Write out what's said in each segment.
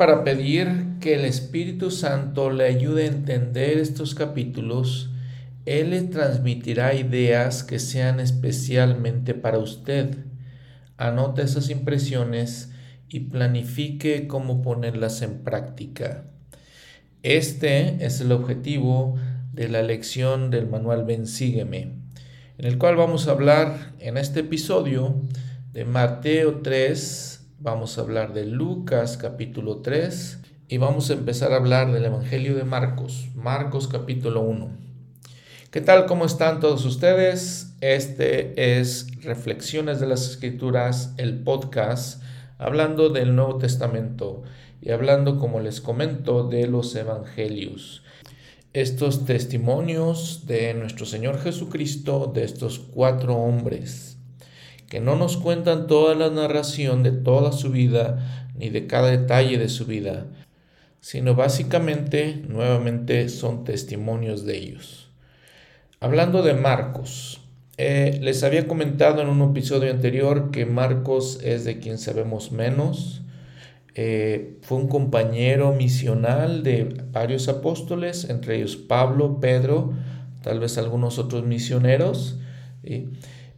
Para pedir que el Espíritu Santo le ayude a entender estos capítulos, Él le transmitirá ideas que sean especialmente para usted. Anote esas impresiones y planifique cómo ponerlas en práctica. Este es el objetivo de la lección del manual Ven Sígueme, en el cual vamos a hablar en este episodio de Mateo 3, vamos a hablar de Lucas capítulo 3 y vamos a empezar a hablar del Evangelio de Marcos, Marcos capítulo 1. ¿Qué tal? ¿Cómo están todos ustedes? Este es Reflexiones de las Escrituras, el podcast, hablando del Nuevo Testamento y hablando, como les comento, de los Evangelios. Estos testimonios de nuestro Señor Jesucristo, de estos cuatro hombres que no nos cuentan toda la narración de toda su vida ni de cada detalle de su vida, sino básicamente, nuevamente, son testimonios de ellos. Hablando de Marcos, eh, les había comentado en un episodio anterior que Marcos es de quien sabemos menos. Eh, fue un compañero misional de varios apóstoles, entre ellos Pablo, Pedro, tal vez algunos otros misioneros.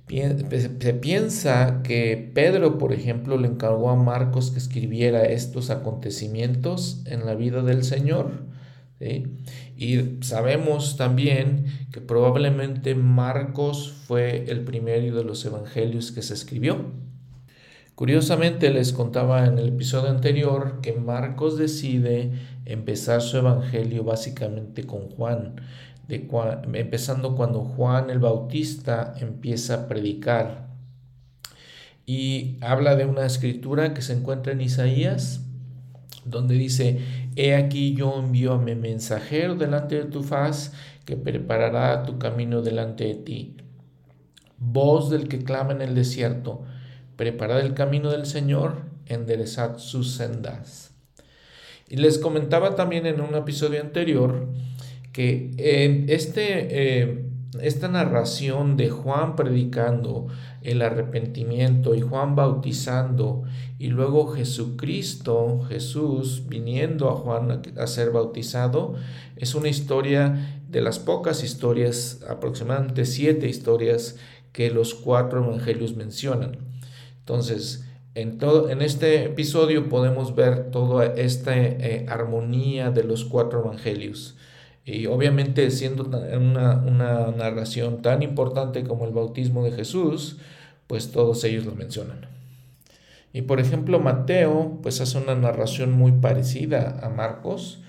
Se piensa que Pedro, por ejemplo, le encargó a Marcos que escribiera estos acontecimientos en la vida del Señor. Y sabemos también que probablemente Marcos fue el primero de los evangelios que se escribió. Curiosamente les contaba en el episodio anterior que Marcos decide empezar su evangelio básicamente con Juan empezando cuando Juan el Bautista empieza a predicar. Y habla de una escritura que se encuentra en Isaías, donde dice, He aquí yo envío a mi mensajero delante de tu faz, que preparará tu camino delante de ti. Voz del que clama en el desierto, preparad el camino del Señor, enderezad sus sendas. Y les comentaba también en un episodio anterior que eh, este, eh, esta narración de Juan predicando el arrepentimiento y Juan bautizando y luego Jesucristo, Jesús viniendo a Juan a, ser bautizado, es una historia de las pocas historias, aproximadamente siete historias que los cuatro evangelios mencionan. Entonces, en, todo, en este episodio podemos ver toda esta eh, armonía de los cuatro evangelios. Y obviamente siendo una, una narración tan importante como el bautismo de Jesús, pues todos ellos lo mencionan. Y por ejemplo, Mateo, pues hace una narración muy parecida a Marcos.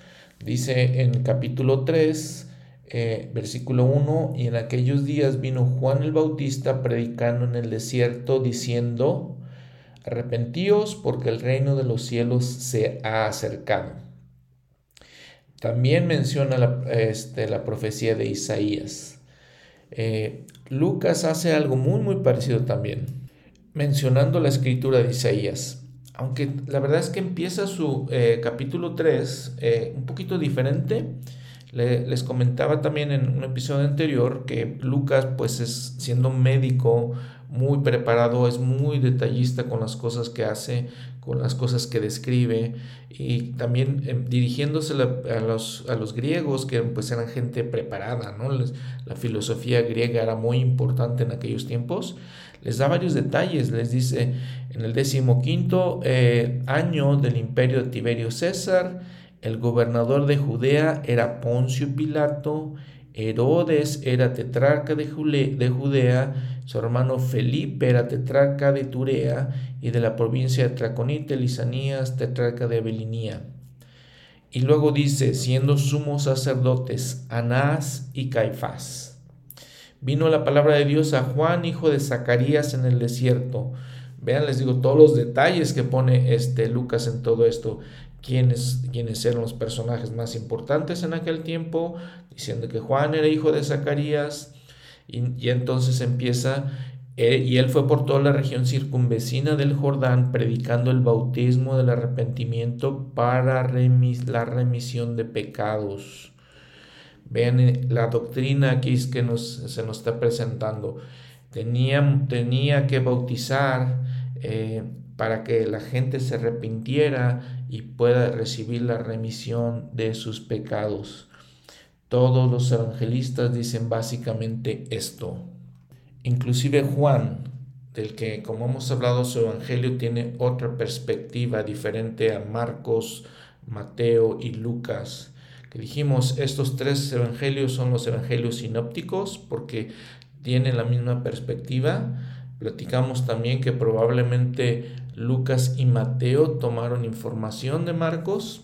Dice en capítulo 3, eh, versículo 1, y en aquellos días vino Juan el Bautista predicando en el desierto, diciendo, arrepentíos porque el reino de los cielos se ha acercado. También menciona la, este, la profecía de Isaías. Eh, Lucas hace algo muy muy parecido también, mencionando la escritura de Isaías. Aunque la verdad es que empieza su eh, capítulo 3 eh, un poquito diferente. les comentaba también en un episodio anterior que Lucas, pues es siendo médico, muy preparado, es muy detallista con las cosas que hace, con las cosas que describe y también eh, dirigiéndose a los, a los griegos que pues eran gente preparada, ¿no? la filosofía griega era muy importante en aquellos tiempos. Les da varios detalles, les dice en el decimoquinto eh, año del imperio de Tiberio César, el gobernador de Judea era Poncio Pilato, Herodes era tetrarca de, Judea, su hermano Felipe era tetrarca de Turea y de la provincia de Traconite, Lisanías, tetrarca de Abelinía. Y luego dice, siendo sumos sacerdotes, Anás y Caifás. Vino la palabra de Dios a Juan, hijo de Zacarías, en el desierto. Vean, les digo todos los detalles que pone este Lucas en todo esto quiénes, eran los personajes más importantes en aquel tiempo, diciendo que Juan era hijo de Zacarías, y, entonces empieza, eh, y él fue por toda la región circunvecina del Jordán, predicando el bautismo del arrepentimiento para la remisión de pecados. Vean eh, la doctrina aquí es que nos, se nos está presentando. Tenía, tenía que bautizar eh, para que la gente se arrepintiera y pueda recibir la remisión de sus pecados. Todos los evangelistas dicen básicamente esto. Inclusive Juan, del que como hemos hablado su evangelio tiene otra perspectiva diferente a Marcos, Mateo y Lucas. Que dijimos, estos tres evangelios son los evangelios sinópticos porque tienen la misma perspectiva. Platicamos también que probablemente Lucas y Mateo tomaron información de Marcos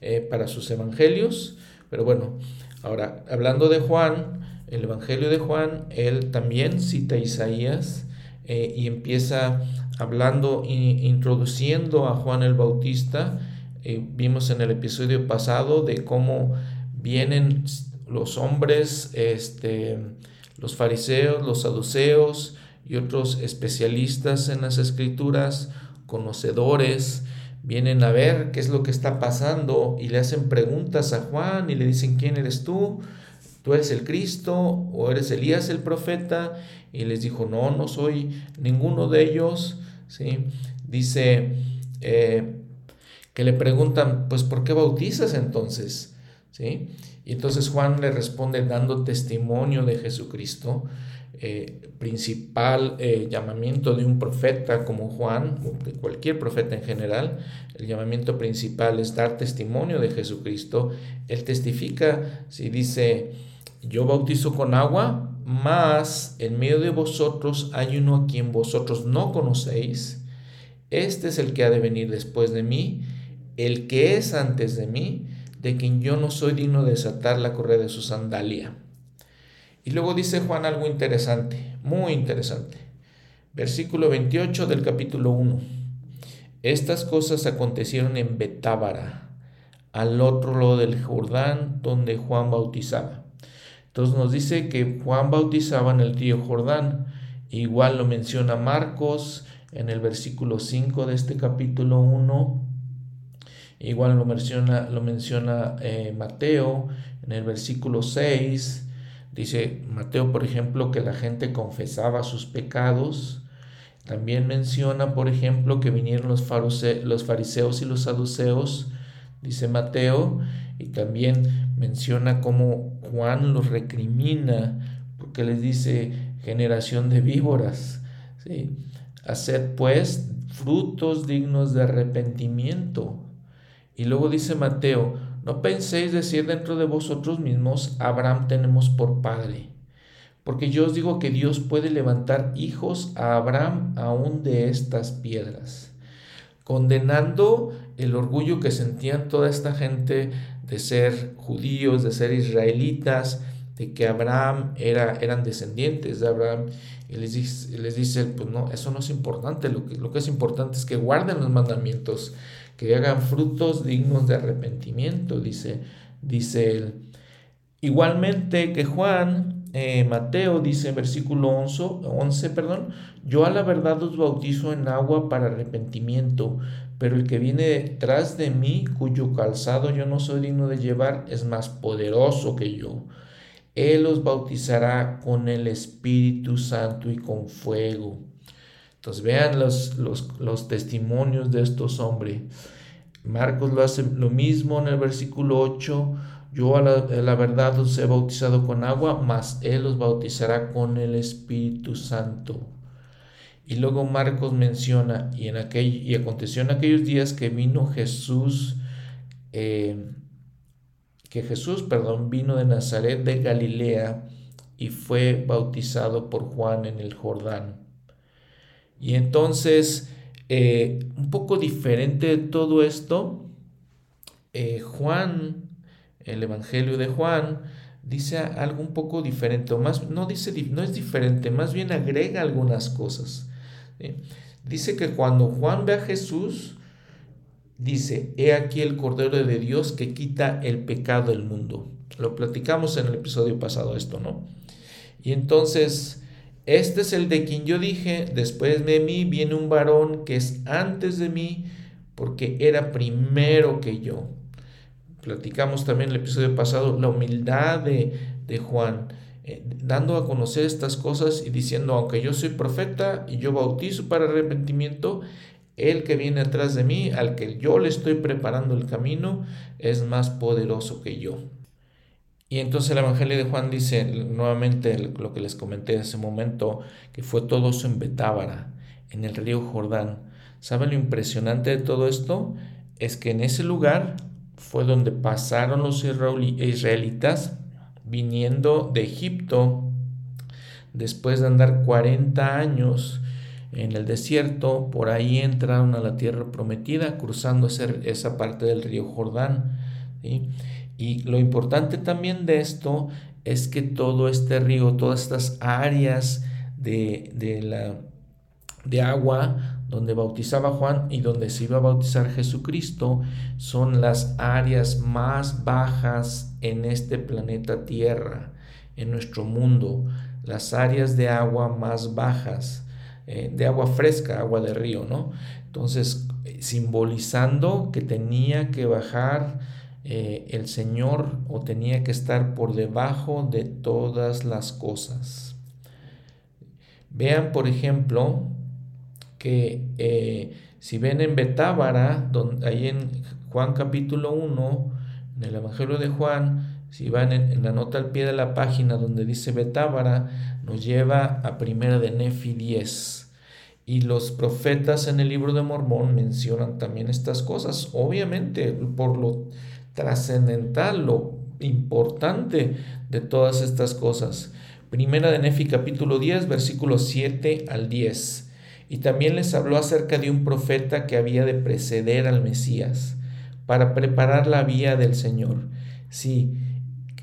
eh, para sus evangelios. Pero bueno, ahora hablando de Juan, el Evangelio de Juan, él también cita a Isaías eh, y empieza hablando, introduciendo a Juan el Bautista. Eh, vimos en el episodio pasado de cómo vienen los hombres, este, los fariseos, los saduceos y otros especialistas en las escrituras, conocedores, vienen a ver qué es lo que está pasando y le hacen preguntas a Juan y le dicen, ¿quién eres tú? ¿Tú eres el Cristo o eres Elías el profeta? Y les dijo, no, no soy ninguno de ellos. ¿Sí? Dice eh, que le preguntan, pues, ¿por qué bautizas entonces? ¿Sí? Y entonces Juan le responde dando testimonio de Jesucristo, eh, principal eh, llamamiento de un profeta como Juan, de cualquier profeta en general, el llamamiento principal es dar testimonio de Jesucristo. Él testifica, si dice, yo bautizo con agua, mas en medio de vosotros hay uno a quien vosotros no conocéis. Este es el que ha de venir después de mí, el que es antes de mí, de quien yo no soy digno de desatar la correa de su sandalia. Y luego dice Juan algo interesante, muy interesante. Versículo 28 del capítulo 1. Estas cosas acontecieron en Betábara, al otro lado del Jordán, donde Juan bautizaba. Entonces nos dice que Juan bautizaba en el río Jordán. Igual lo menciona Marcos en el versículo 5 de este capítulo 1 Igual lo menciona, lo menciona eh, Mateo en el versículo 6. Dice Mateo, por ejemplo, que la gente confesaba sus pecados. También menciona, por ejemplo, que vinieron los, los fariseos y los saduceos, dice Mateo, y también menciona cómo Juan los recrimina, porque les dice generación de víboras. ¿sí? Haced pues frutos dignos de arrepentimiento. Y luego dice Mateo, no penséis decir dentro de vosotros mismos, Abraham tenemos por padre. Porque yo os digo que Dios puede levantar hijos a Abraham aún de estas piedras. Condenando el orgullo que sentían toda esta gente de ser judíos, de ser israelitas, de que Abraham era, eran descendientes de Abraham. Y les dice, pues no, eso no es importante, lo que es importante es que guarden los mandamientos que hagan frutos dignos de arrepentimiento, dice, dice él. Igualmente que Juan, eh, Mateo dice en versículo 11, 11, perdón, yo a la verdad os bautizo en agua para arrepentimiento, pero el que viene detrás de mí, cuyo calzado yo no soy digno de llevar, es más poderoso que yo. Él os bautizará con el Espíritu Santo y con fuego. Entonces vean los, los, testimonios de estos hombres. Marcos lo hace lo mismo en el versículo 8. Yo a la, verdad os he bautizado con agua, mas Él os bautizará con el Espíritu Santo. Y luego Marcos menciona, y, en aquel, y aconteció en aquellos días que vino Jesús, eh, que Jesús, perdón, vino de Nazaret de Galilea y fue bautizado por Juan en el Jordán. Y entonces, eh, un poco diferente de todo esto, eh, Juan, el Evangelio de Juan, dice algo un poco diferente, o más, no, dice, no es diferente, más bien agrega algunas cosas. Dice que cuando Juan ve a Jesús, dice, he aquí el Cordero de Dios que quita el pecado del mundo. Lo platicamos en el episodio pasado esto, ¿no? Y entonces este es el de quien yo dije, después de mí viene un varón que es antes de mí, porque era primero que yo. Platicamos también en el episodio pasado la humildad de, de Juan. eh, dando a conocer estas cosas y diciendo, aunque yo soy profeta y yo bautizo para arrepentimiento, el que viene atrás de mí, al que yo le estoy preparando el camino, es más poderoso que yo. Y entonces el Evangelio de Juan dice nuevamente lo que les comenté hace un momento, que fue todo eso en Betábara, en el río Jordán. ¿Saben lo impresionante de todo esto? Es que en ese lugar fue donde pasaron los israelitas viniendo de Egipto después de andar 40 años en el desierto, por ahí entraron a la tierra prometida, cruzando esa parte del río Jordán. Y lo importante también de esto es que todo este río, todas estas áreas de, de, la, de agua donde bautizaba Juan y donde se iba a bautizar Jesucristo, son las áreas más bajas en este planeta Tierra, en nuestro mundo, las áreas de agua más bajas. Eh, de agua fresca, agua de río, ¿no? Entonces, simbolizando que tenía que bajar eh, el Señor o tenía que estar por debajo de todas las cosas. Vean, por ejemplo, que eh, si ven en Betábara, donde, ahí en Juan capítulo 1, en el Evangelio de Juan, si van en, la nota al pie de la página donde dice Betábara, nos lleva a primera de Nefi 10. Y los profetas en el libro de Mormón mencionan también estas cosas, obviamente por lo trascendental, lo importante de todas estas cosas. Primera de Nefi capítulo 10, versículos 7 al 10. Y también les habló acerca de un profeta que había de preceder al Mesías para preparar la vía del Señor. Sí,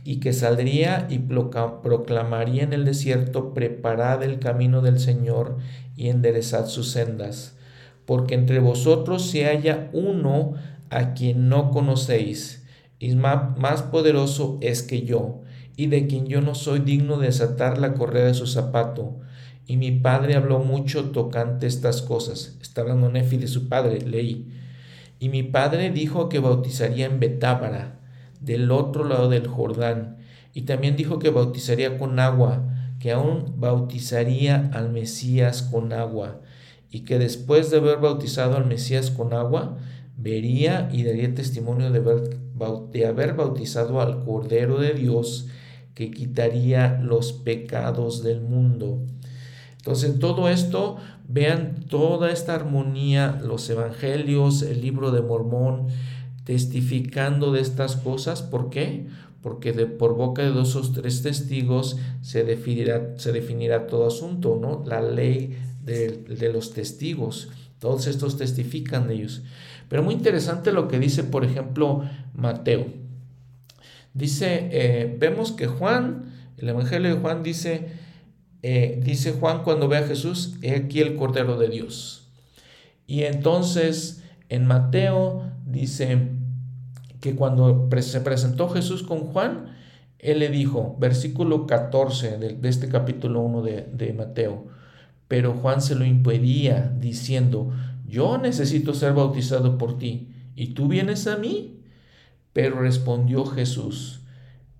y que saldría y proclamaría en el desierto, preparad el camino del Señor y enderezad sus sendas, porque entre vosotros se haya uno a quien no conocéis, y más poderoso es que yo, y de quien yo no soy digno de desatar la correa de su zapato. Y mi padre habló mucho tocante estas cosas. Está hablando Nefi de su padre, leí. Y mi padre dijo que bautizaría en Betábara del otro lado del Jordán. Y también dijo que bautizaría con agua, que aún bautizaría al Mesías con agua, y que después de haber bautizado al Mesías con agua, vería y daría testimonio de haber, de haber bautizado al Cordero de Dios que quitaría los pecados del mundo. Entonces, todo esto, vean toda esta armonía, los evangelios, el libro de Mormón, testificando de estas cosas. ¿Por qué? Porque de, por boca de o tres testigos se definirá, se definirá todo asunto, ¿no? La ley de, los testigos. Todos estos testifican de ellos. Pero muy interesante lo que dice, por ejemplo, Mateo. Dice, eh, vemos que Juan, el Evangelio de Juan dice, eh, dice Juan cuando ve a Jesús, he aquí el Cordero de Dios. Y entonces en Mateo dice que cuando se presentó Jesús con Juan, él le dijo, versículo 14 de, este capítulo 1 de, de Mateo, pero Juan se lo impedía diciendo, yo necesito ser bautizado por ti, ¿y tú vienes a mí? Pero respondió Jesús,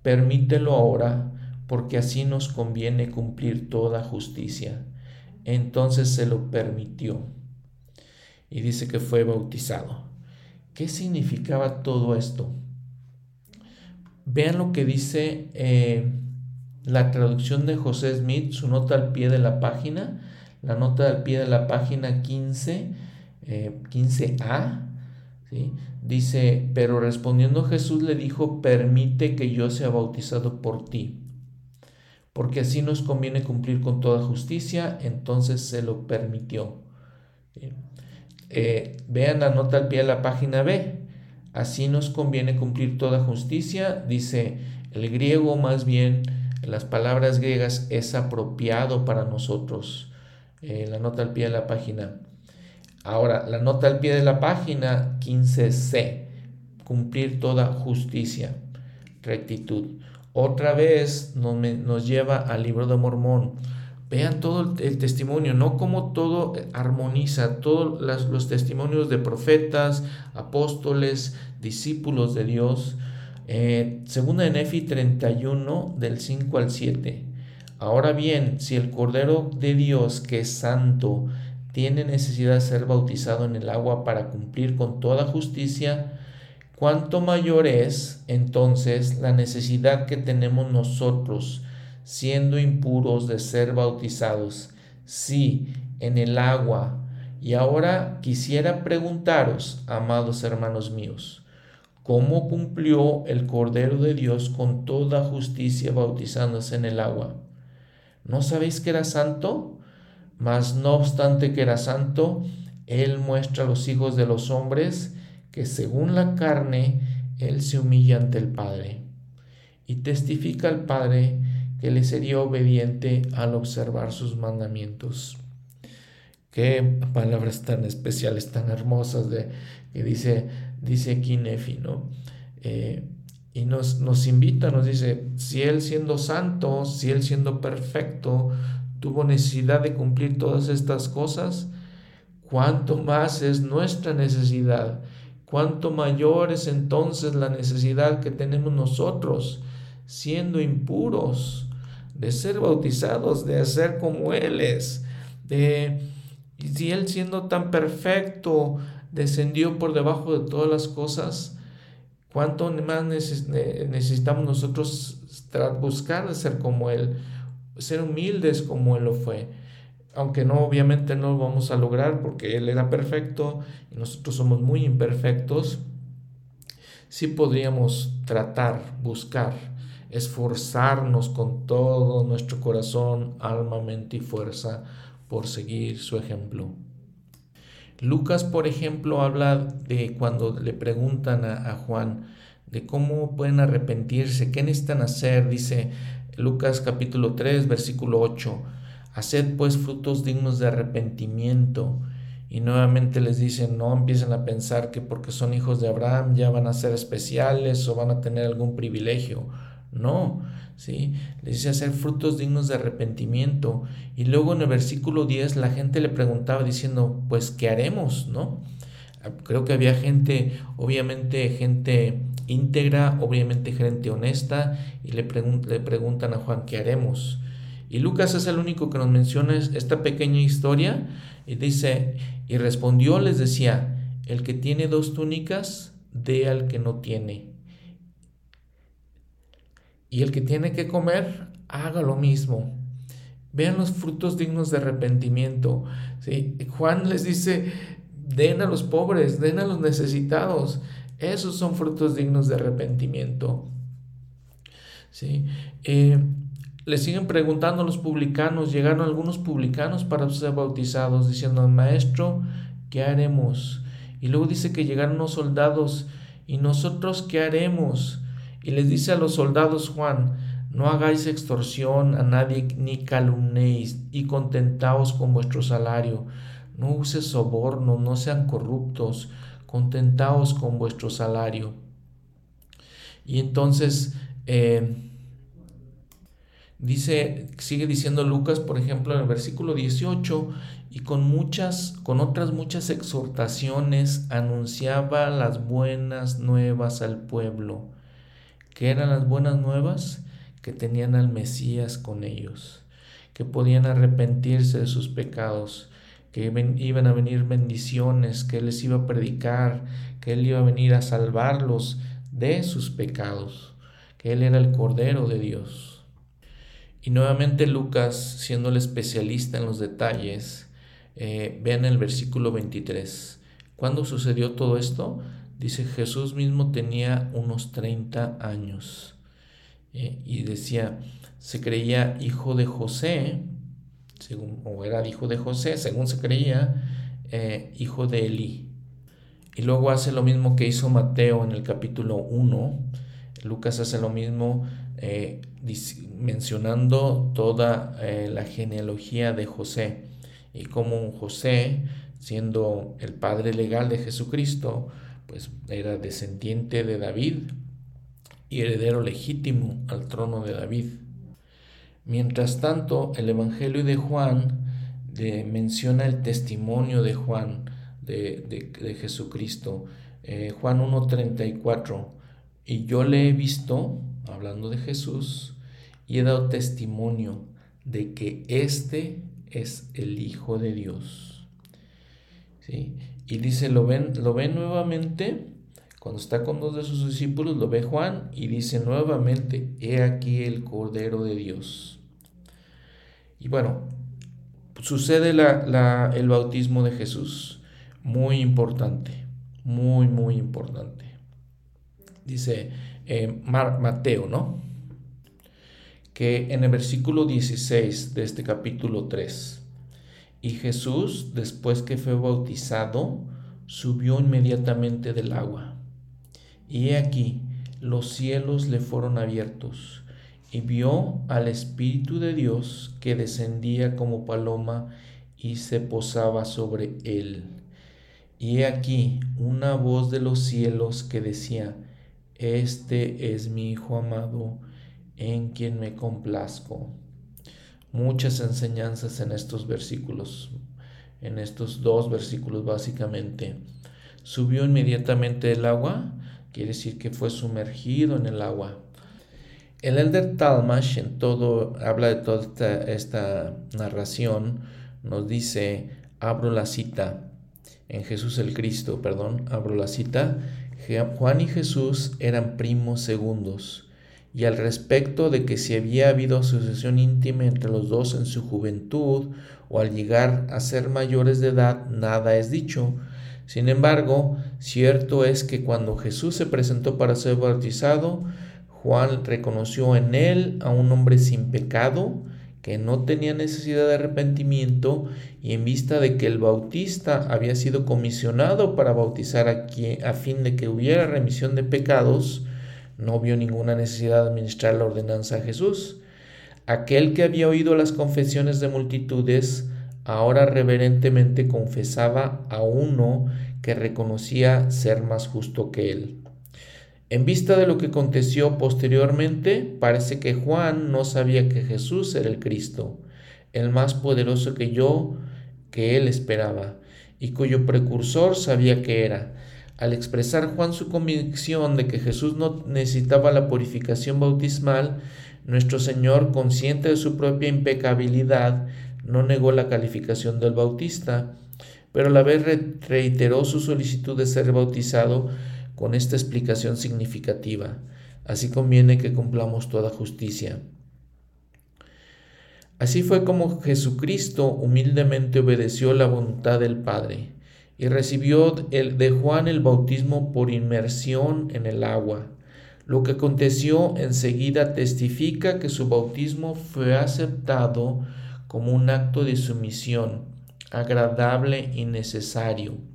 permítelo ahora, porque así nos conviene cumplir toda justicia. Entonces se lo permitió y dice que fue bautizado. ¿Qué significaba todo esto? Vean lo que dice eh, la traducción de José Smith, su nota al pie de la página, la nota al pie de la página 15, 15a, eh, dice, pero respondiendo Jesús le dijo, permite que yo sea bautizado por ti, porque así nos conviene cumplir con toda justicia, entonces se lo permitió. Eh, vean la nota al pie de la página B. Así nos conviene cumplir toda justicia. Dice el griego más bien, las palabras griegas es apropiado para nosotros. Eh, la nota al pie de la página. Ahora, la nota al pie de la página 15c. Cumplir toda justicia, rectitud. Otra vez nos, nos lleva al libro de Mormón Vean todo el, testimonio, no como todo armoniza, todos los testimonios de profetas, apóstoles, discípulos de Dios. Eh, segunda de Nefi 31, del 5 al 7. Ahora bien, si el Cordero de Dios, que es santo, tiene necesidad de ser bautizado en el agua para cumplir con toda justicia, cuánto mayor es entonces la necesidad que tenemos nosotros, siendo impuros, de ser bautizados, sí, en el agua. Y ahora quisiera preguntaros, amados hermanos míos, ¿cómo cumplió el Cordero de Dios con toda justicia bautizándose en el agua? ¿No sabéis que era santo? Mas no obstante que era santo, Él muestra a los hijos de los hombres que según la carne, Él se humilla ante el Padre y testifica al Padre que le sería obediente al observar sus mandamientos. Qué palabras tan especiales, tan hermosas de, que dice, dice aquí Nefi, ¿no? Eh, y nos, nos invita, nos dice, si Él siendo santo, si Él siendo perfecto, tuvo necesidad de cumplir todas estas cosas, cuánto más es nuestra necesidad, cuánto mayor es entonces la necesidad que tenemos nosotros, siendo impuros, de ser bautizados, de hacer como Él es, de, si Él siendo tan perfecto, descendió por debajo de todas las cosas, ¿Cuánto más necesitamos nosotros buscar de ser como Él, ser humildes como Él lo fue? Aunque no, obviamente no lo vamos a lograr porque Él era perfecto y nosotros somos muy imperfectos, sí podríamos tratar, buscar, esforzarnos con todo nuestro corazón, alma, mente y fuerza por seguir su ejemplo. Lucas, por ejemplo, habla de cuando le preguntan a, Juan de cómo pueden arrepentirse, qué necesitan hacer. Dice Lucas capítulo 3, versículo 8, haced pues frutos dignos de arrepentimiento. Y nuevamente les dicen, no empiecen a pensar que porque son hijos de Abraham ya van a ser especiales o van a tener algún privilegio. No, ¿sí? Les dice hacer frutos dignos de arrepentimiento. Y luego en el versículo 10 la gente le preguntaba diciendo, pues, ¿qué haremos? ¿No? Creo que había gente, obviamente gente íntegra, obviamente gente honesta, y le, le preguntan a Juan, ¿qué haremos? Y Lucas es el único que nos menciona esta pequeña historia y dice, y respondió, les decía, el que tiene dos túnicas, dé al que no tiene y el que tiene que comer, haga lo mismo. Vean los frutos dignos de arrepentimiento. ¿sí? Juan les dice, den a los pobres, den a los necesitados. Esos son frutos dignos de arrepentimiento. ¿sí? Eh, le siguen preguntando a los publicanos, llegaron algunos publicanos para ser bautizados, diciendo, maestro, ¿qué haremos? Y luego dice que llegaron los soldados, ¿y nosotros qué haremos? Y les dice a los soldados Juan, no hagáis extorsión a nadie ni calumnéis y contentaos con vuestro salario. No uses soborno, no sean corruptos, contentaos con vuestro salario. Y entonces eh, dice, sigue diciendo Lucas, por ejemplo, en el versículo 18, y con muchas, con otras muchas exhortaciones anunciaba las buenas nuevas al pueblo que eran las buenas nuevas que tenían al Mesías con ellos, que podían arrepentirse de sus pecados, que iban a venir bendiciones, que Él les iba a predicar, que Él iba a venir a salvarlos de sus pecados, que Él era el Cordero de Dios. Y nuevamente Lucas, siendo el especialista en los detalles, eh, vean el versículo 23. ¿Cuándo sucedió todo esto? Dice, Jesús mismo tenía unos 30 años eh, y decía, se creía hijo de José, según, o era hijo de José, según se creía, eh, hijo de Elí. Y luego hace lo mismo que hizo Mateo en el capítulo 1. Lucas hace lo mismo eh, mencionando toda la genealogía de José y cómo José, siendo el padre legal de Jesucristo, pues era descendiente de David y heredero legítimo al trono de David. Mientras tanto, el Evangelio de Juan menciona el testimonio de Juan, de, Jesucristo. Eh, Juan 1.34, y yo le he visto, hablando de Jesús, y he dado testimonio de que este es el Hijo de Dios. ¿Sí? Y dice, lo ven, lo ven nuevamente, cuando está con dos de sus discípulos, lo ve Juan y dice nuevamente, he aquí el Cordero de Dios. Y bueno, sucede la, el bautismo de Jesús, muy importante, muy, muy importante. Dice eh, Mateo, ¿no? Que en el versículo 16 de este capítulo 3, y Jesús, después que fue bautizado, subió inmediatamente del agua. Y he aquí, los cielos le fueron abiertos, y vio al Espíritu de Dios que descendía como paloma y se posaba sobre él. Y he aquí una voz de los cielos que decía, Este es mi Hijo amado, en quien me complazco muchas enseñanzas en estos versículos, en estos dos versículos básicamente. Subió inmediatamente del agua, quiere decir que fue sumergido en el agua. El Elder Talmash en todo, habla de toda esta, narración, nos dice, abro la cita, en Jesús el Cristo, perdón, abro la cita, Juan y Jesús eran primos segundos y al respecto de que si había habido asociación íntima entre los dos en su juventud o al llegar a ser mayores de edad, nada es dicho. Sin embargo, cierto es que cuando Jesús se presentó para ser bautizado, Juan reconoció en él a un hombre sin pecado, que no tenía necesidad de arrepentimiento, y en vista de que el bautista había sido comisionado para bautizar a, quien, a fin de que hubiera remisión de pecados, no vio ninguna necesidad de administrar la ordenanza a Jesús. Aquel que había oído las confesiones de multitudes, ahora reverentemente confesaba a uno que reconocía ser más justo que él. En vista de lo que aconteció posteriormente, parece que Juan no sabía que Jesús era el Cristo, el más poderoso que yo, que él esperaba, y cuyo precursor sabía que era. Al expresar Juan su convicción de que Jesús no necesitaba la purificación bautismal, nuestro Señor, consciente de su propia impecabilidad, no negó la calificación del bautista, pero a la vez reiteró su solicitud de ser bautizado con esta explicación significativa. Así conviene que cumplamos toda justicia. Así fue como Jesucristo humildemente obedeció la voluntad del Padre y recibió de Juan el bautismo por inmersión en el agua. Lo que aconteció enseguida testifica que su bautismo fue aceptado como un acto de sumisión, agradable y necesario.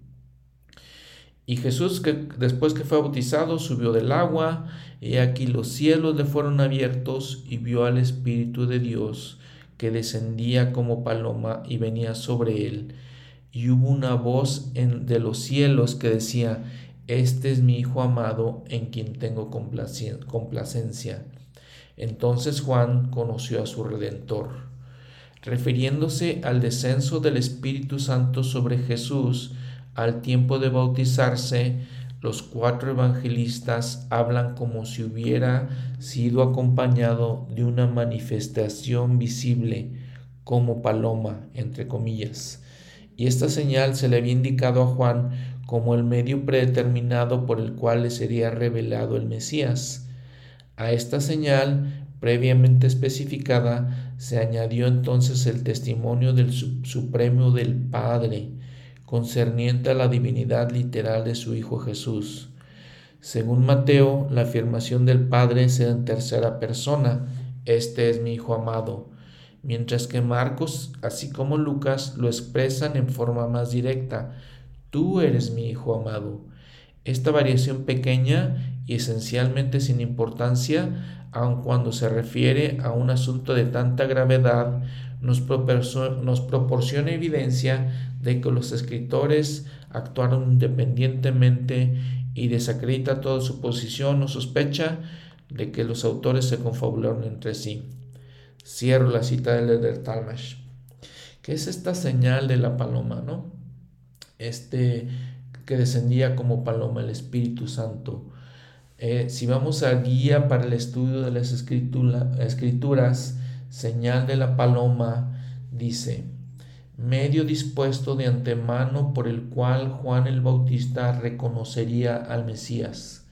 Y Jesús, que después que fue bautizado, subió del agua, y aquí los cielos le fueron abiertos, y vio al Espíritu de Dios, que descendía como paloma y venía sobre él y hubo una voz en, de los cielos que decía, Este es mi Hijo amado en quien tengo complacencia. Entonces Juan conoció a su Redentor. Refiriéndose al descenso del Espíritu Santo sobre Jesús al tiempo de bautizarse, los cuatro evangelistas hablan como si hubiera sido acompañado de una manifestación visible como paloma, entre comillas y esta señal se le había indicado a Juan como el medio predeterminado por el cual le sería revelado el Mesías. A esta señal, previamente especificada, se añadió entonces el testimonio del Supremo del Padre, concerniente a la divinidad literal de su Hijo Jesús. Según Mateo, la afirmación del Padre da en tercera persona, Este es mi Hijo amado, mientras que Marcos, así como Lucas, lo expresan en forma más directa. Tú eres mi Hijo amado. Esta variación pequeña y esencialmente sin importancia, aun cuando se refiere a un asunto de tanta gravedad, nos, proporciona evidencia de que los escritores actuaron independientemente y desacredita toda su posición o sospecha de que los autores se confabularon entre sí. Cierro la cita de Leder Talmash. ¿Qué es esta señal de la paloma, no? Este que descendía como paloma el Espíritu Santo. Eh, si vamos a guía para el estudio de las escrituras, señal de la paloma, dice, medio dispuesto de antemano por el cual Juan el Bautista reconocería al Mesías.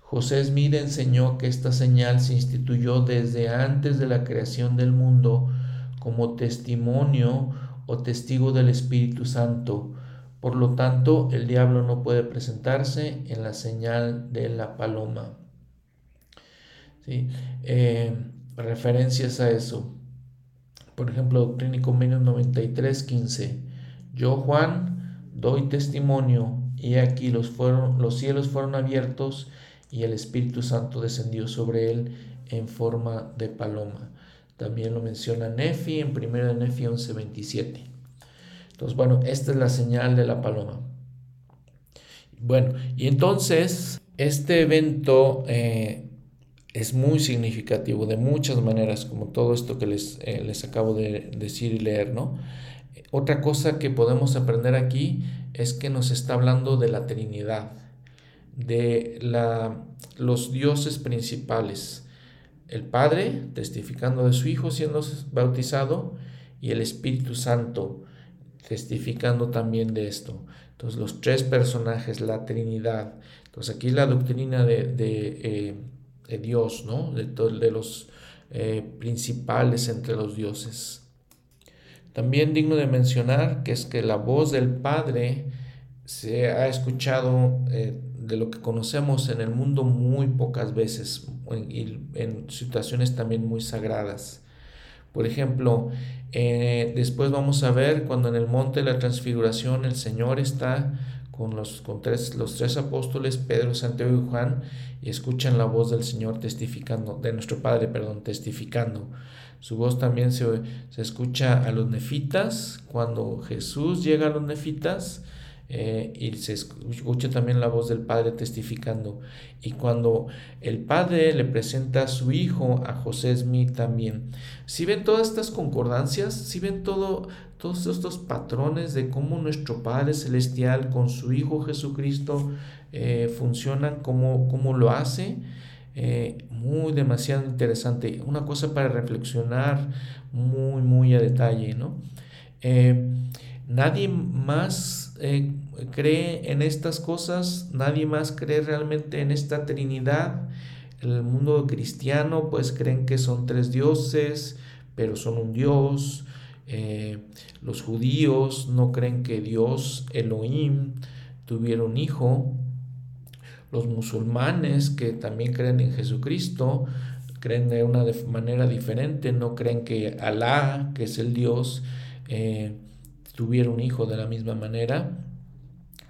José Smith enseñó que esta señal se instituyó desde antes de la creación del mundo como testimonio o testigo del Espíritu Santo. Por lo tanto, el diablo no puede presentarse en la señal de la paloma. ¿Sí? Eh, referencias a eso. Por ejemplo, Doctrina y Convenios 93, 15. Yo, Juan, doy testimonio, y aquí los, fueron, los cielos fueron abiertos y el Espíritu Santo descendió sobre él en forma de paloma. También lo menciona Nefi en 1 Nefi 11, 27. Entonces, bueno, esta es la señal de la paloma. Bueno, y entonces este evento eh, es muy significativo de muchas maneras, como todo esto que les, eh, les acabo de decir y leer, ¿no? Otra cosa que podemos aprender aquí es que nos está hablando de la Trinidad, de la, los dioses principales. El Padre, testificando de su Hijo siendo bautizado, y el Espíritu Santo, testificando también de esto. Entonces, los tres personajes, la Trinidad. Entonces, aquí la doctrina de, eh, de Dios, ¿no? de, de los eh, principales entre los dioses. También digno de mencionar que es que la voz del Padre se ha escuchado eh, de lo que conocemos en el mundo muy pocas veces y en, situaciones también muy sagradas. Por ejemplo, eh, después vamos a ver cuando en el monte de la transfiguración el Señor está con, los, con tres, los tres apóstoles, Pedro, Santiago y Juan, y escuchan la voz del Señor testificando, de nuestro Padre, perdón, testificando. Su voz también se, se escucha a los nefitas, cuando Jesús llega a los nefitas, eh, y se escucha también la voz del Padre testificando. Y cuando el Padre le presenta a su hijo, a José Smith también. Si ven todas estas concordancias, si ven todo, todos estos patrones de cómo nuestro Padre Celestial con su Hijo Jesucristo eh, funcionan, cómo, cómo, lo hace. Eh, muy demasiado interesante. Una cosa para reflexionar muy, muy a detalle, ¿no? nadie más eh, cree en estas cosas, nadie más cree realmente en esta Trinidad. El mundo cristiano pues creen que son tres dioses, pero son un Dios. Eh, los judíos no creen que Dios, Elohim, tuviera un hijo. Los musulmanes que también creen en Jesucristo, creen de una manera diferente, no creen que Alá, que es el Dios, eh, tuviera un hijo de la misma manera.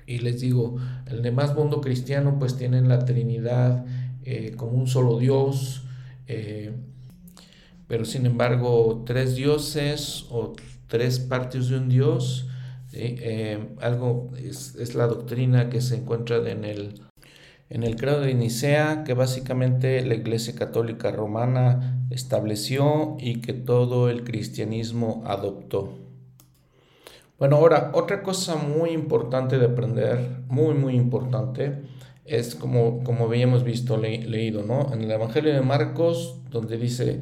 Y les digo, el demás mundo cristiano pues tienen la Trinidad eh, como un solo Dios, eh, pero sin embargo tres dioses o tres partes de un Dios, eh, algo es, es, la doctrina que se encuentra en el, en el credo de Nicea, que básicamente la Iglesia Católica Romana estableció y que todo el cristianismo adoptó. Bueno, ahora, otra cosa muy importante de aprender, muy, muy importante, es como, como habíamos visto, leído, ¿no? En el Evangelio de Marcos, donde dice,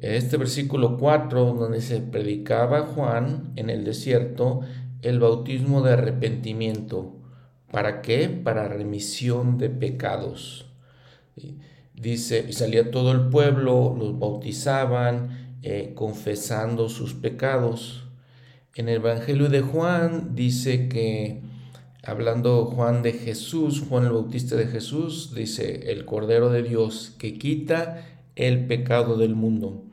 este versículo 4, donde se predicaba Juan en el desierto el bautismo de arrepentimiento. ¿Para qué? Para remisión de pecados. Dice, y salía todo el pueblo, los bautizaban, eh, confesando sus pecados. En el Evangelio de Juan dice que, hablando Juan de Jesús, Juan el Bautista de Jesús, dice, el Cordero de Dios que quita el pecado del mundo.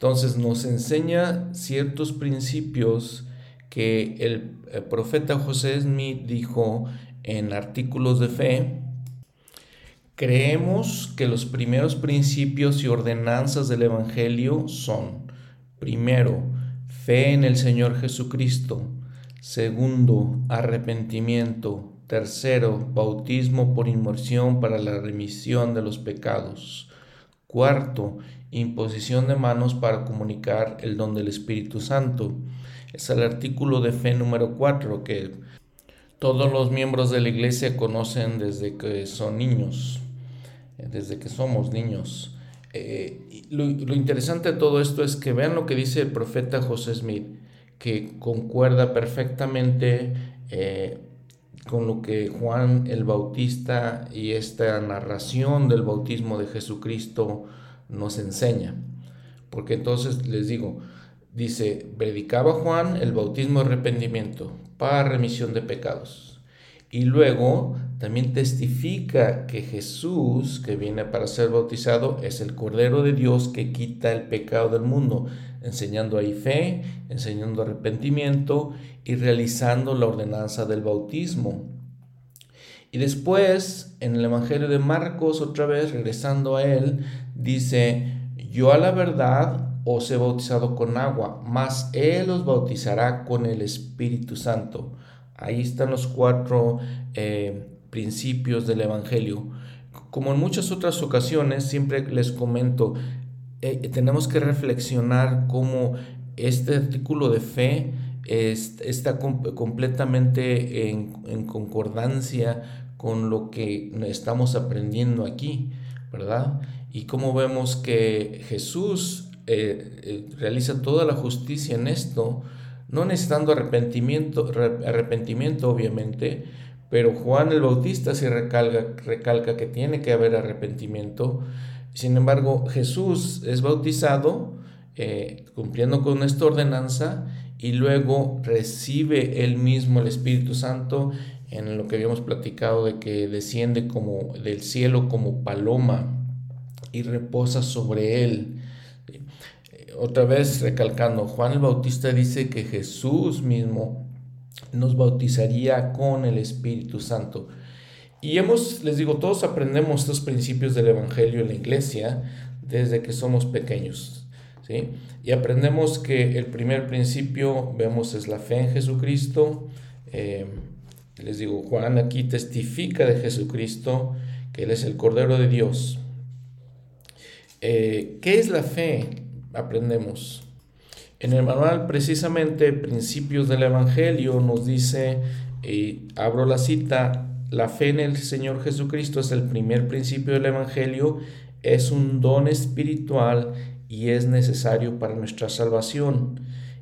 Entonces nos enseña ciertos principios que el profeta José Smith dijo en artículos de fe. Creemos que los primeros principios y ordenanzas del Evangelio son, primero, Fe en el Señor Jesucristo. Segundo, arrepentimiento. Tercero, bautismo por inmersión para la remisión de los pecados. Cuarto, imposición de manos para comunicar el don del Espíritu Santo. Es el artículo de fe número 4 que todos los miembros de la iglesia conocen desde que son niños, desde que somos niños. eh, lo, interesante de todo esto es que vean lo que dice el profeta José Smith, que concuerda perfectamente eh, con lo que Juan el Bautista y esta narración del bautismo de Jesucristo nos enseña. Porque entonces les digo, dice, predicaba Juan el bautismo de arrepentimiento para remisión de pecados. Y luego también testifica que Jesús, que viene para ser bautizado, es el Cordero de Dios que quita el pecado del mundo, enseñando ahí fe, enseñando arrepentimiento y realizando la ordenanza del bautismo. Y después, en el Evangelio de Marcos, otra vez regresando a él, dice, yo a la verdad os he bautizado con agua, mas Él os bautizará con el Espíritu Santo. Ahí están los cuatro eh, principios del Evangelio. Como en muchas otras ocasiones, siempre les comento, eh, tenemos que reflexionar cómo este artículo de fe está completamente en, concordancia con lo que estamos aprendiendo aquí, ¿verdad? Y cómo vemos que Jesús eh, realiza toda la justicia en esto, no necesitando arrepentimiento, arrepentimiento obviamente, pero Juan el Bautista sí recalca, recalca que tiene que haber arrepentimiento. Sin embargo, Jesús es bautizado eh, cumpliendo con esta ordenanza y luego recibe él mismo el Espíritu Santo en lo que habíamos platicado de que desciende como del cielo como paloma y reposa sobre él otra vez recalcando, Juan el Bautista dice que Jesús mismo nos bautizaría con el Espíritu Santo. Y hemos, les digo, todos aprendemos estos principios del Evangelio en la iglesia desde que somos pequeños. ¿sí? Y aprendemos que el primer principio, vemos, es la fe en Jesucristo. Eh, les digo, Juan aquí testifica de Jesucristo, que Él es el Cordero de Dios. Eh, ¿Qué es la fe? aprendemos. En el manual, precisamente, Principios del Evangelio nos dice, y abro la cita, la fe en el Señor Jesucristo es el primer principio del Evangelio, es un don espiritual y es necesario para nuestra salvación.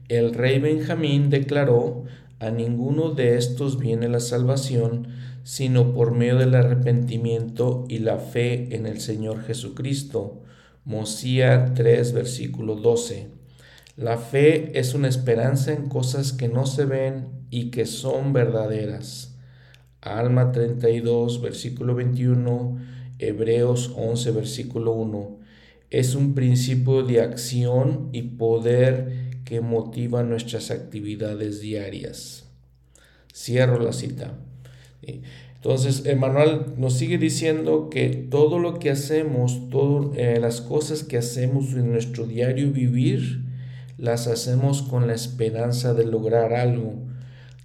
El rey Benjamín declaró, a ninguno de estos viene la salvación, sino por medio del arrepentimiento y la fe en el Señor Jesucristo. Mosía 3, versículo 12. La fe es una esperanza en cosas que no se ven y que son verdaderas. Alma 32, versículo 21. Hebreos 11, versículo 1. Es un principio de acción y poder que motiva nuestras actividades diarias. Cierro la cita. Entonces, Emanuel nos sigue diciendo que todo lo que hacemos, todas eh, las cosas que hacemos en nuestro diario vivir, las hacemos con la esperanza de lograr algo.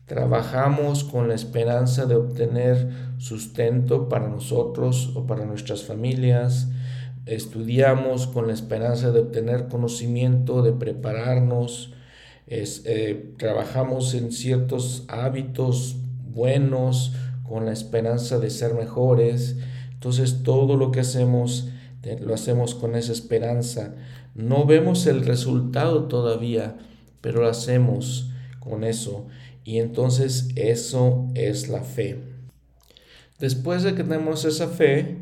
Trabajamos con la esperanza de obtener sustento para nosotros o para nuestras familias. Estudiamos con la esperanza de obtener conocimiento, de prepararnos. Eh, trabajamos en ciertos hábitos buenos con la esperanza de ser mejores. Entonces todo lo que hacemos lo hacemos con esa esperanza. No vemos el resultado todavía, pero lo hacemos con eso. Y entonces eso es la fe. Después de que tenemos esa fe,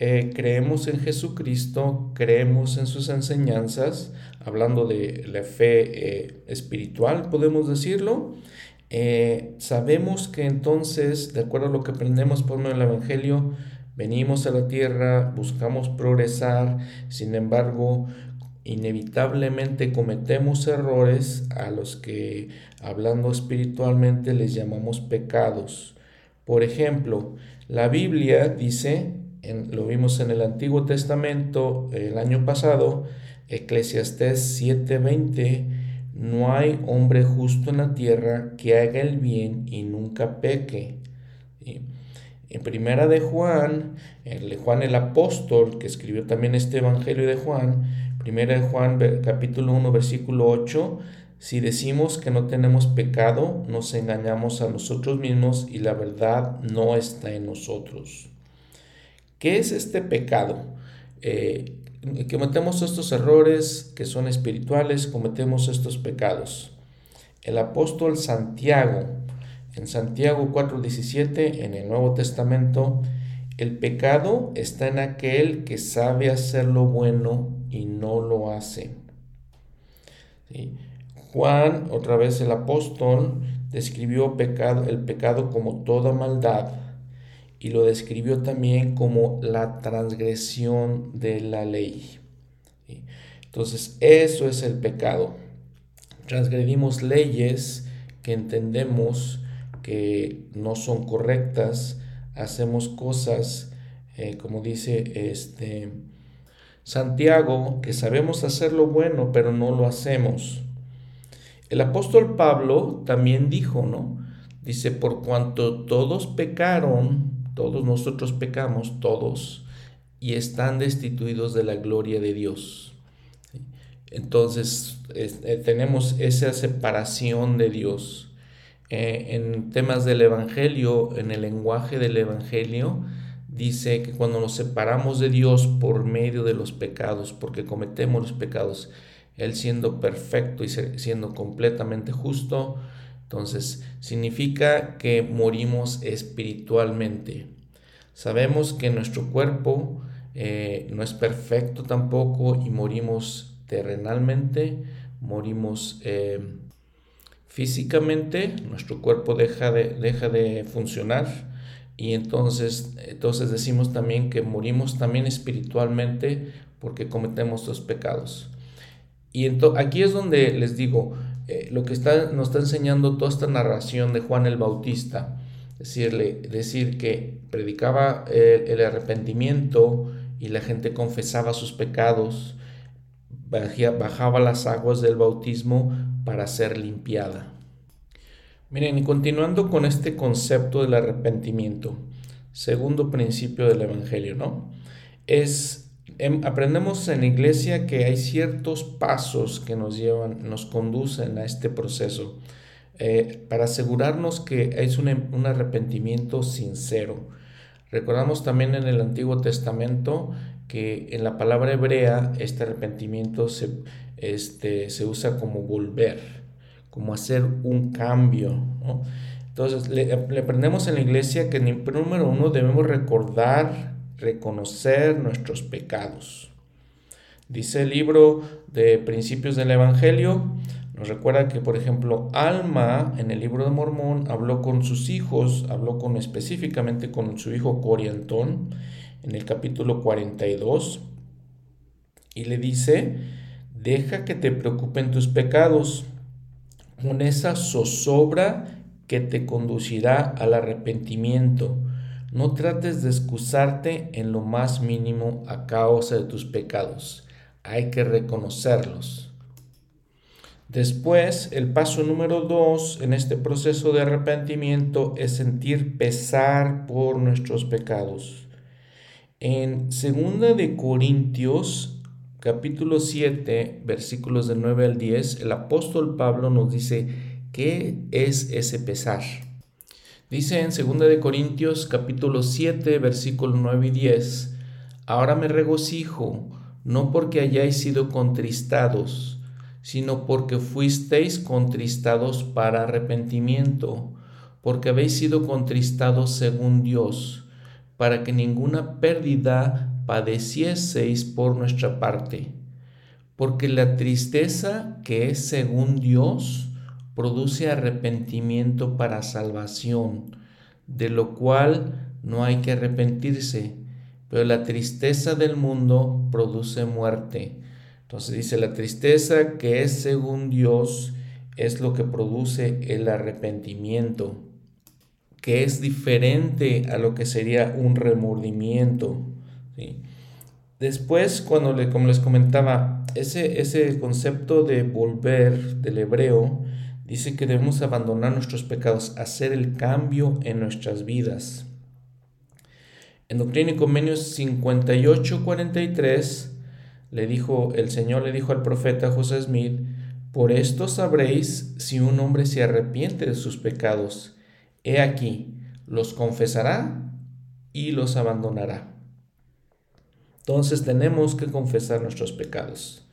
eh, creemos en Jesucristo, creemos en sus enseñanzas, hablando de la fe eh, espiritual, podemos decirlo, eh, sabemos que entonces, de acuerdo a lo que aprendemos por medio del Evangelio, venimos a la tierra, buscamos progresar, sin embargo, inevitablemente cometemos errores a los que, hablando espiritualmente, les llamamos pecados. Por ejemplo, la Biblia dice, lo vimos en el Antiguo Testamento el año pasado, Eclesiastés 7:20, no hay hombre justo en la tierra que haga el bien y nunca peque. En primera de Juan, el Juan el apóstol, que escribió también este Evangelio de Juan, primera de Juan capítulo 1 versículo 8, si decimos que no tenemos pecado, nos engañamos a nosotros mismos y la verdad no está en nosotros. ¿Qué es este pecado? Eh, cometemos estos errores que son espirituales, cometemos estos pecados. El apóstol Santiago, en Santiago 4:17, en el Nuevo Testamento, el pecado está en aquel que sabe hacer lo bueno y no lo hace. Juan, otra vez el apóstol, describió pecado, el pecado como toda maldad y lo describió también como la transgresión de la ley. Entonces, eso es el pecado. Transgredimos leyes que entendemos que no son correctas, hacemos cosas, eh, como dice este Santiago, que sabemos hacer lo bueno, pero no lo hacemos. El apóstol Pablo también dijo, ¿no? Dice, por cuanto todos pecaron, todos nosotros pecamos, todos, y están destituidos de la gloria de Dios. Entonces eh, tenemos esa separación de Dios. Eh, en temas del Evangelio, en el lenguaje del Evangelio, dice que cuando nos separamos de Dios por medio de los pecados, porque cometemos los pecados, Él siendo perfecto y siendo completamente justo, entonces, significa que morimos espiritualmente. Sabemos que nuestro cuerpo eh, no es perfecto tampoco y morimos terrenalmente, morimos eh, físicamente, nuestro cuerpo deja de, deja de funcionar y entonces, entonces decimos también que morimos también espiritualmente porque cometemos los pecados. Y aquí es donde les digo, eh, lo que está, nos está enseñando toda esta narración de Juan el Bautista, decirle, decir que predicaba el, arrepentimiento y la gente confesaba sus pecados, bajaba las aguas del bautismo para ser limpiada. Miren, y continuando con este concepto del arrepentimiento, segundo principio del Evangelio, ¿no? Es aprendemos en la iglesia que hay ciertos pasos que nos llevan, nos conducen a este proceso eh, para asegurarnos que es un, un, arrepentimiento sincero. Recordamos también en el Antiguo Testamento que en la palabra hebrea este arrepentimiento se, este, se usa como volver, como hacer un cambio. Entonces, le, le aprendemos en la iglesia que número uno debemos recordar reconocer nuestros pecados. Dice el libro de Principios del Evangelio, nos recuerda que, por ejemplo, Alma en el libro de Mormón habló con sus hijos, habló con específicamente con su hijo Coriantón en el capítulo 42 y le dice, deja que te preocupen tus pecados con esa zozobra que te conducirá al arrepentimiento no trates de excusarte en lo más mínimo a causa de tus pecados. Hay que reconocerlos. Después, el paso número dos en este proceso de arrepentimiento es sentir pesar por nuestros pecados. En 2 de Corintios, capítulo 7, versículos de 9 al 10, el apóstol Pablo nos dice, ¿qué es ese pesar? Dice en 2 de Corintios capítulo 7 versículo 9 y 10, Ahora me regocijo, no porque hayáis sido contristados, sino porque fuisteis contristados para arrepentimiento, porque habéis sido contristados según Dios, para que ninguna pérdida padecieseis por nuestra parte. Porque la tristeza que es según Dios, produce arrepentimiento para salvación, de lo cual no hay que arrepentirse, pero la tristeza del mundo produce muerte. Entonces dice, la tristeza que es según Dios es lo que produce el arrepentimiento, que es diferente a lo que sería un remordimiento. Después, cuando le, como les comentaba, ese, ese concepto de volver del hebreo, dice que debemos abandonar nuestros pecados, hacer el cambio en nuestras vidas. En Doctrina y Convenios 58:43 le dijo el Señor le dijo al profeta José Smith, por esto sabréis si un hombre se arrepiente de sus pecados. He aquí, los confesará y los abandonará. Entonces tenemos que confesar nuestros pecados.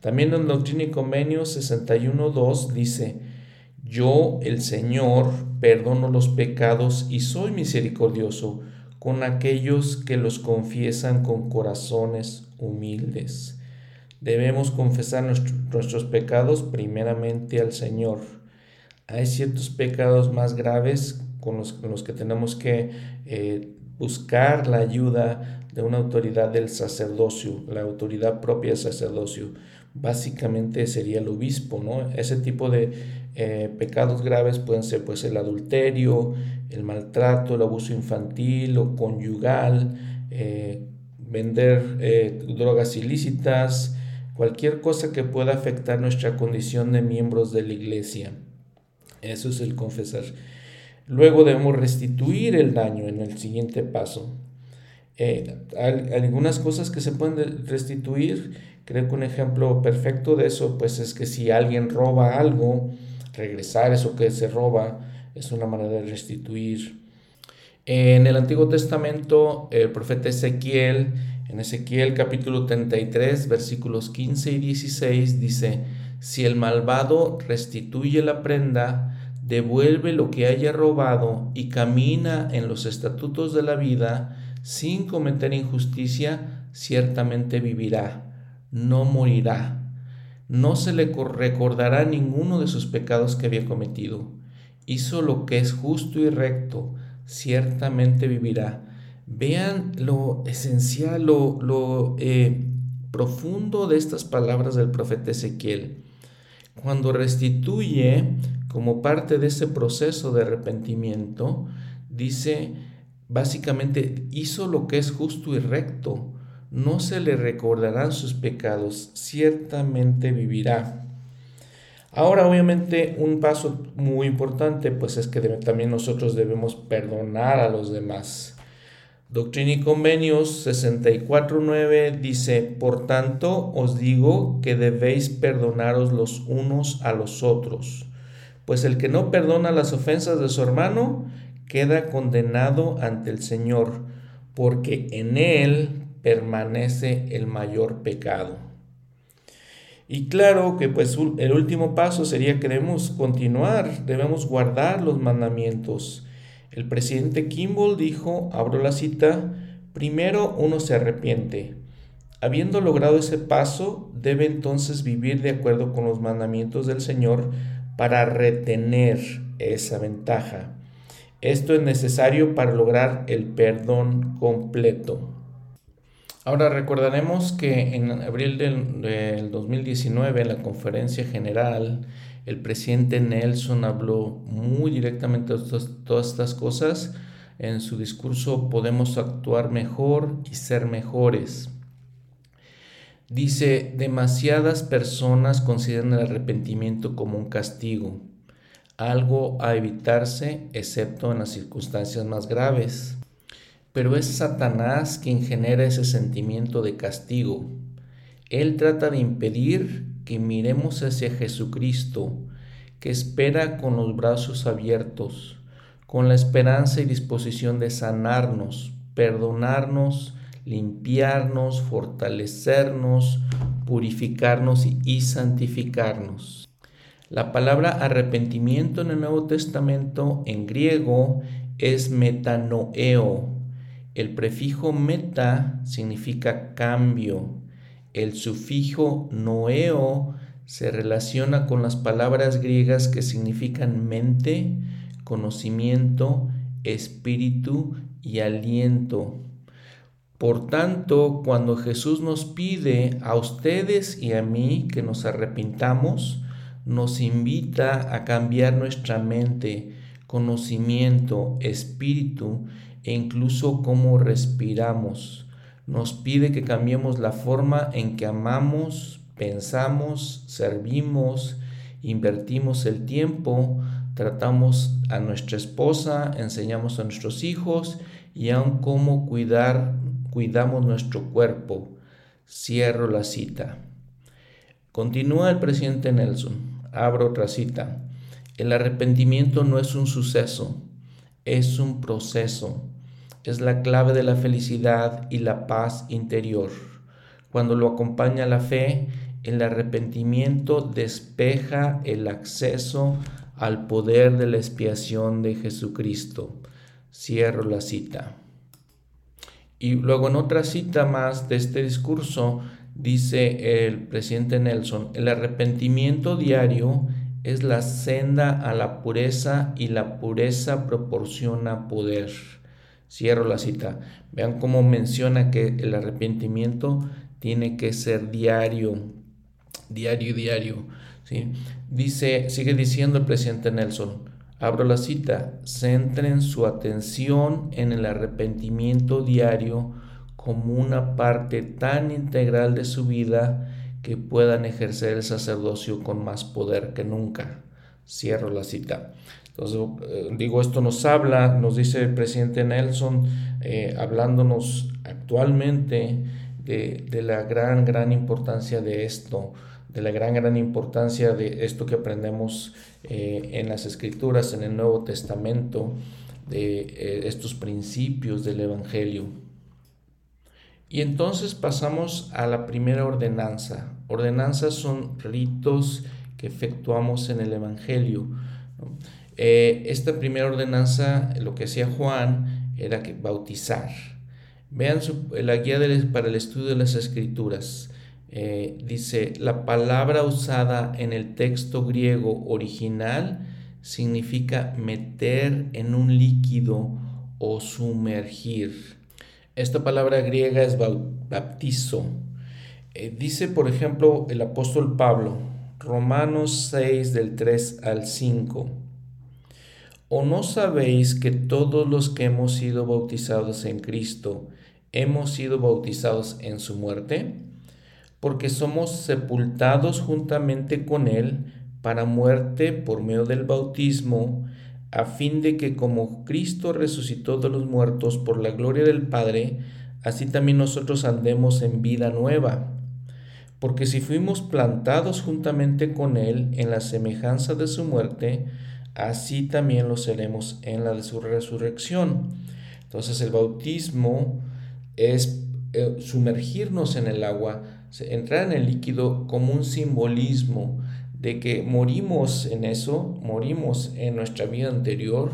También en Doctrina y Convenios 61.2 dice, yo, el Señor, perdono los pecados y soy misericordioso con aquellos que los confiesan con corazones humildes. Debemos confesar nuestros pecados primeramente al Señor. Hay ciertos pecados más graves con los, los que tenemos que eh, buscar la ayuda de una autoridad del sacerdocio, la autoridad propia del sacerdocio. Básicamente sería el obispo, ¿no? Ese tipo de eh, pecados graves pueden ser pues el adulterio, el maltrato, el abuso infantil o conyugal, eh, vender eh, drogas ilícitas, cualquier cosa que pueda afectar nuestra condición de miembros de la iglesia. Eso es el confesar. Luego debemos restituir el daño en el siguiente paso. Eh, algunas cosas que se pueden restituir, creo que un ejemplo perfecto de eso, pues es que si alguien roba algo, regresar eso que se roba es una manera de restituir. En el Antiguo Testamento, el profeta Ezequiel, en Ezequiel capítulo 33, versículos 15 y 16, dice, si el malvado restituye la prenda, devuelve lo que haya robado y camina en los estatutos de la vida sin cometer injusticia, ciertamente vivirá, no morirá. No se le recordará ninguno de sus pecados que había cometido. Hizo lo que es justo y recto, ciertamente vivirá. Vean lo esencial, lo, lo eh, profundo de estas palabras del profeta Ezequiel. Cuando restituye, como parte de ese proceso de arrepentimiento, dice, básicamente, hizo lo que es justo y recto, no se le recordarán sus pecados, ciertamente vivirá. Ahora, obviamente, un paso muy importante, pues es que también nosotros debemos perdonar a los demás. Doctrina y Convenios 64.9 dice, Por tanto os digo que debéis perdonaros los unos a los otros pues el que no perdona las ofensas de su hermano queda condenado ante el Señor, porque en él permanece el mayor pecado. Y claro que pues el último paso sería que debemos continuar, debemos guardar los mandamientos. El presidente Kimball dijo, abro la cita, primero uno se arrepiente. Habiendo logrado ese paso, debe entonces vivir de acuerdo con los mandamientos del Señor para retener esa ventaja. Esto es necesario para lograr el perdón completo. Ahora recordaremos que en abril del, 2019, en la conferencia general, el presidente Nelson habló muy directamente de todas estas cosas. En su discurso podemos actuar mejor y ser mejores. Dice, demasiadas personas consideran el arrepentimiento como un castigo, algo a evitarse excepto en las circunstancias más graves. Pero es Satanás quien genera ese sentimiento de castigo. Él trata de impedir que miremos hacia Jesucristo, que espera con los brazos abiertos, con la esperanza y disposición de sanarnos, perdonarnos, limpiarnos, fortalecernos, purificarnos y, santificarnos. La palabra arrepentimiento en el Nuevo Testamento en griego es metanoeo. El prefijo meta significa cambio. El sufijo noeo se relaciona con las palabras griegas que significan mente, conocimiento, espíritu y aliento. Por tanto, cuando Jesús nos pide a ustedes y a mí que nos arrepintamos, nos invita a cambiar nuestra mente, conocimiento, espíritu e incluso cómo respiramos. Nos pide que cambiemos la forma en que amamos, pensamos, servimos, invertimos el tiempo, tratamos a nuestra esposa, enseñamos a nuestros hijos y aún cómo cuidar cuidamos nuestro cuerpo. Cierro la cita. Continúa el presidente Nelson. Abro otra cita. El arrepentimiento no es un suceso, es un proceso. es la clave de la felicidad y la paz interior. Cuando lo acompaña la fe, el arrepentimiento despeja el acceso al poder de la expiación de Jesucristo. Cierro la cita. Y luego en otra cita más de este discurso dice el presidente Nelson, el arrepentimiento diario es la senda a la pureza y la pureza proporciona poder. Cierro la cita. Vean cómo menciona que el arrepentimiento tiene que ser diario, diario, diario. ¿sí? Dice, sigue diciendo el presidente Nelson, abro la cita, centren su atención en el arrepentimiento diario como una parte tan integral de su vida que puedan ejercer el sacerdocio con más poder que nunca. Cierro la cita. Entonces, eh, digo, esto nos habla, nos dice el presidente Nelson, eh, hablándonos actualmente de, la gran, gran importancia de esto, de la gran, gran importancia de esto que aprendemos eh, en las escrituras, en el Nuevo Testamento, de eh, estos principios del Evangelio. Y entonces pasamos a la primera ordenanza. Ordenanzas son ritos que efectuamos en el Evangelio. Eh, esta primera ordenanza, lo que hacía Juan era que bautizar. Vean la guía para el estudio de las escrituras. Eh, dice, la palabra usada en el texto griego original significa meter en un líquido o sumergir. Esta palabra griega es baptizo. Eh, dice, por ejemplo, el apóstol Pablo, Romanos 6 del 3 al 5. ¿O no sabéis que todos los que hemos sido bautizados en Cristo hemos sido bautizados en su muerte? Porque somos sepultados juntamente con Él para muerte por medio del bautismo, a fin de que como Cristo resucitó de los muertos por la gloria del Padre, así también nosotros andemos en vida nueva. Porque si fuimos plantados juntamente con Él en la semejanza de su muerte, así también lo seremos en la de su resurrección. Entonces el bautismo es eh, sumergirnos en el agua, entrar en el líquido como un simbolismo de que morimos en eso, morimos en nuestra vida anterior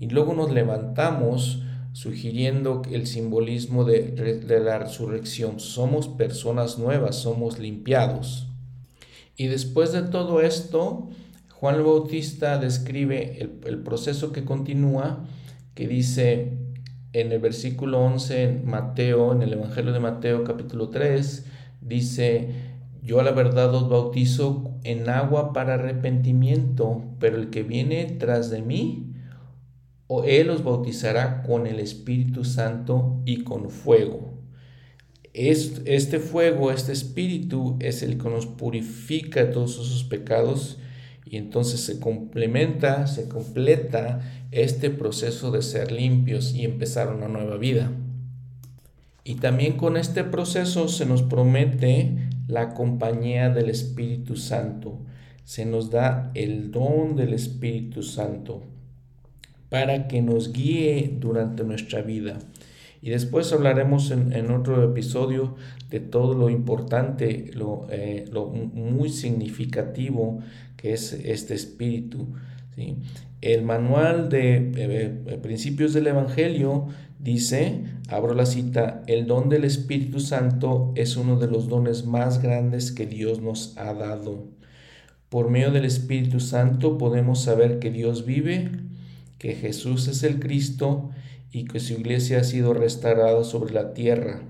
y luego nos levantamos sugiriendo el simbolismo de, la resurrección. Somos personas nuevas, somos limpiados. Y después de todo esto, Juan el Bautista describe el, el proceso que continúa, que dice, en el versículo 11 en Mateo, en el Evangelio de Mateo capítulo 3, dice, yo a la verdad os bautizo en agua para arrepentimiento, pero el que viene tras de mí, o él os bautizará con el Espíritu Santo y con fuego. Este fuego, este espíritu es el que nos purifica de todos esos pecados y entonces se complementa, se completa este proceso de ser limpios y empezar una nueva vida. Y también con este proceso se nos promete la compañía del Espíritu Santo. Se nos da el don del Espíritu Santo para que nos guíe durante nuestra vida. Y después hablaremos en, otro episodio de todo lo importante, lo, eh, lo muy significativo que es este espíritu. ¿sí? El manual de eh, eh, principios del Evangelio dice, abro la cita, el don del Espíritu Santo es uno de los dones más grandes que Dios nos ha dado. Por medio del Espíritu Santo podemos saber que Dios vive, que Jesús es el Cristo y que su iglesia ha sido restaurada sobre la tierra.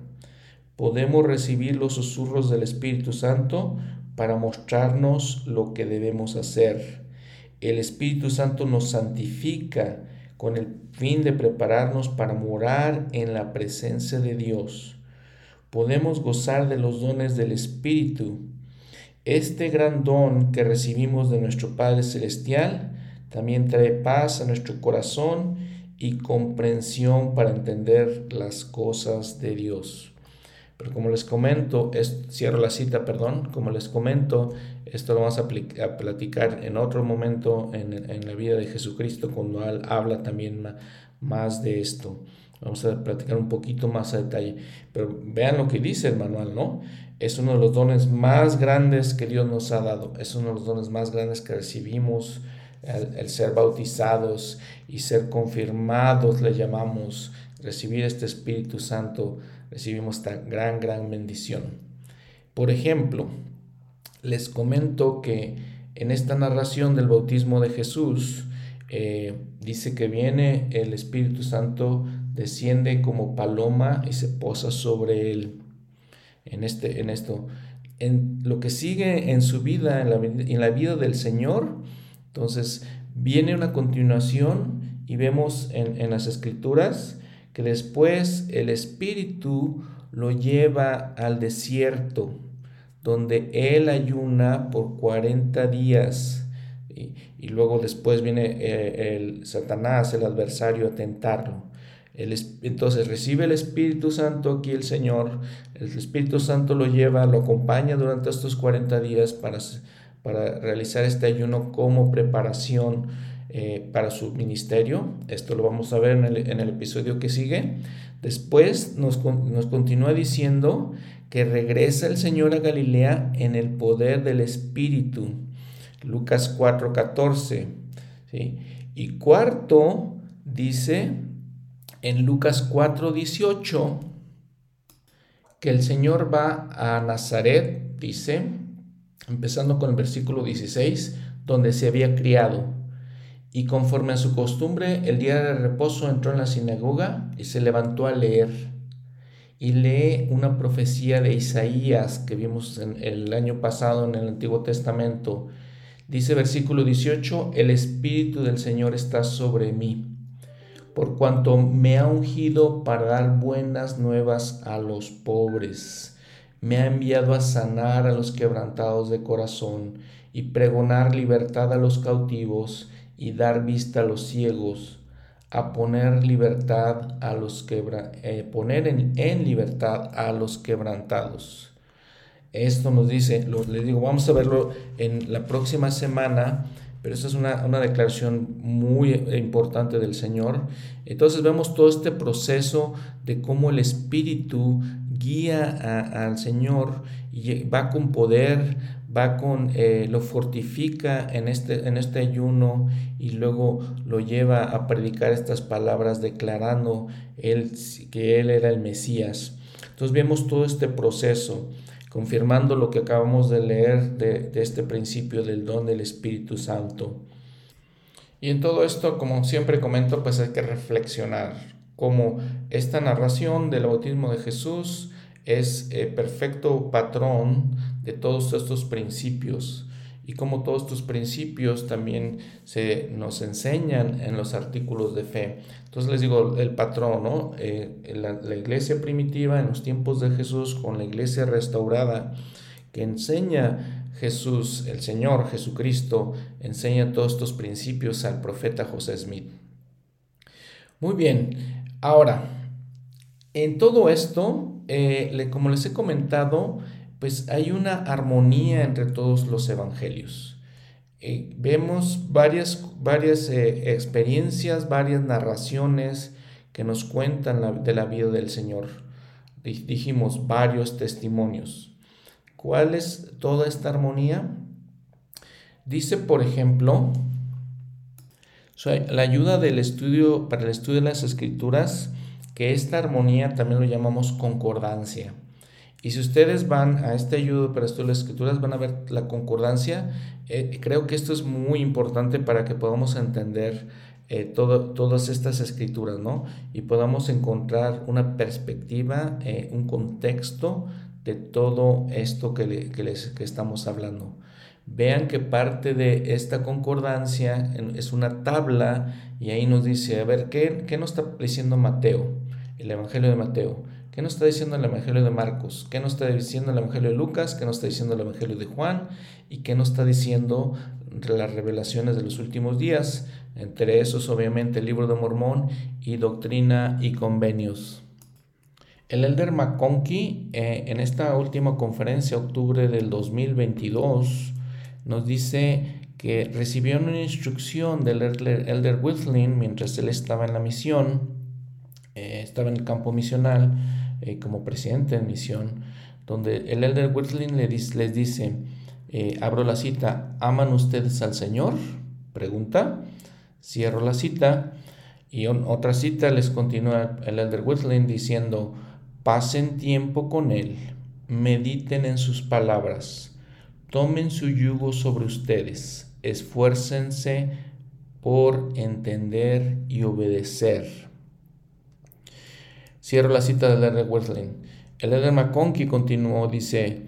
Podemos recibir los susurros del Espíritu Santo para mostrarnos lo que debemos hacer. El Espíritu Santo nos santifica con el fin de prepararnos para morar en la presencia de Dios. Podemos gozar de los dones del Espíritu. Este gran don que recibimos de nuestro Padre Celestial también trae paz a nuestro corazón y comprensión para entender las cosas de Dios. Pero como les comento, cierro la cita, perdón, como les comento, esto lo vamos a, platicar en otro momento en, la vida de Jesucristo, cuando él habla también más de esto. Vamos a platicar un poquito más a detalle. Pero vean lo que dice el manual, ¿no? Es uno de los dones más grandes que Dios nos ha dado. Es uno de los dones más grandes que recibimos. El, ser bautizados y ser confirmados, le llamamos, recibir este Espíritu Santo, recibimos esta gran, gran bendición. Por ejemplo, les comento que en esta narración del bautismo de Jesús, eh, dice que viene el Espíritu Santo, desciende como paloma y se posa sobre él. En, este, en esto, en lo que sigue en su vida, en la, en la vida del Señor, entonces viene una continuación y vemos en, en las escrituras que después el Espíritu lo lleva al desierto, donde él ayuna por 40 días y, luego después viene eh, el Satanás, el adversario, a tentarlo. entonces recibe el Espíritu Santo aquí el Señor, el Espíritu Santo lo lleva, lo acompaña durante estos 40 días para, para realizar este ayuno como preparación eh, para su ministerio. Esto lo vamos a ver en el, episodio que sigue. Después nos, continúa diciendo que regresa el Señor a Galilea en el poder del Espíritu. Lucas 4:14. ¿sí? Y cuarto, dice en Lucas 4:18 que el Señor va a Nazaret, dice, empezando con el versículo 16, donde se había criado. Y conforme a su costumbre, el día de reposo entró en la sinagoga y se levantó a leer. Y lee una profecía de Isaías que vimos en el año pasado en el Antiguo Testamento Dice versículo 18, el Espíritu del Señor está sobre mí, por cuanto me ha ungido para dar buenas nuevas a los pobres. Me ha enviado a sanar a los quebrantados de corazón y pregonar libertad a los cautivos y dar vista a los ciegos, a poner libertad a los quebra eh, poner en, libertad a los quebrantados esto nos dice, lo, les digo, vamos a verlo en la próxima semana, pero esta es una, declaración muy importante del Señor. Entonces vemos todo este proceso de cómo el Espíritu guía al Señor va con poder, va con, eh, lo fortifica en este, en este ayuno y luego lo lleva a predicar estas palabras declarando él, que Él era el Mesías. Entonces vemos todo este proceso confirmando lo que acabamos de leer de, este principio del don del Espíritu Santo. Y en todo esto, como siempre comento, pues hay que reflexionar cómo esta narración del bautismo de Jesús es eh, perfecto patrón de todos estos principios y como todos estos principios también se nos enseñan en los artículos de fe. Entonces les digo, el patrón, ¿no? Eh, la, iglesia primitiva en los tiempos de Jesús con la iglesia restaurada que enseña Jesús, el Señor Jesucristo, enseña todos estos principios al profeta José Smith. Muy bien, ahora, en todo esto, eh, como les he comentado, pues hay una armonía entre todos los evangelios. Eh, vemos varias, varias eh, experiencias, varias narraciones que nos cuentan de la vida del Señor. Dijimos varios testimonios. ¿Cuál es toda esta armonía? Dice, por ejemplo, la ayuda del estudio, para el estudio de las escrituras, que esta armonía también lo llamamos concordancia. Y si ustedes van a este ayudo para estudiar las escrituras, van a ver la concordancia. Eh, creo que esto es muy importante para que podamos entender eh, todas estas escrituras, ¿no? Y podamos encontrar una perspectiva, eh, un contexto de todo esto que, les, que estamos hablando. Vean que parte de esta concordancia es una tabla y ahí nos dice, a ver, ¿qué, qué nos está diciendo Mateo? El Evangelio de Mateo ¿Qué nos está diciendo el Evangelio de Marcos? ¿Qué nos está diciendo el Evangelio de Lucas? ¿Qué nos está diciendo el Evangelio de Juan? ¿Y qué nos está diciendo las revelaciones de los últimos días? Entre esos, obviamente, el libro de Mormón y Doctrina y Convenios. El elder McConkie, eh, en esta última conferencia, octubre del 2022, nos dice que recibió una instrucción del elder, elder mientras él estaba en la misión eh, estaba en el campo misional eh, como presidente de misión, donde el elder Whitling les dice, eh, abro la cita, ¿aman ustedes al Señor? Pregunta, cierro la cita y otra cita les continúa el elder Whitling diciendo, pasen tiempo con Él, mediten en sus palabras, tomen su yugo sobre ustedes, esfuércense por entender y obedecer. Cierro la cita del elder Whitling. El elder McConkie continuó, dice,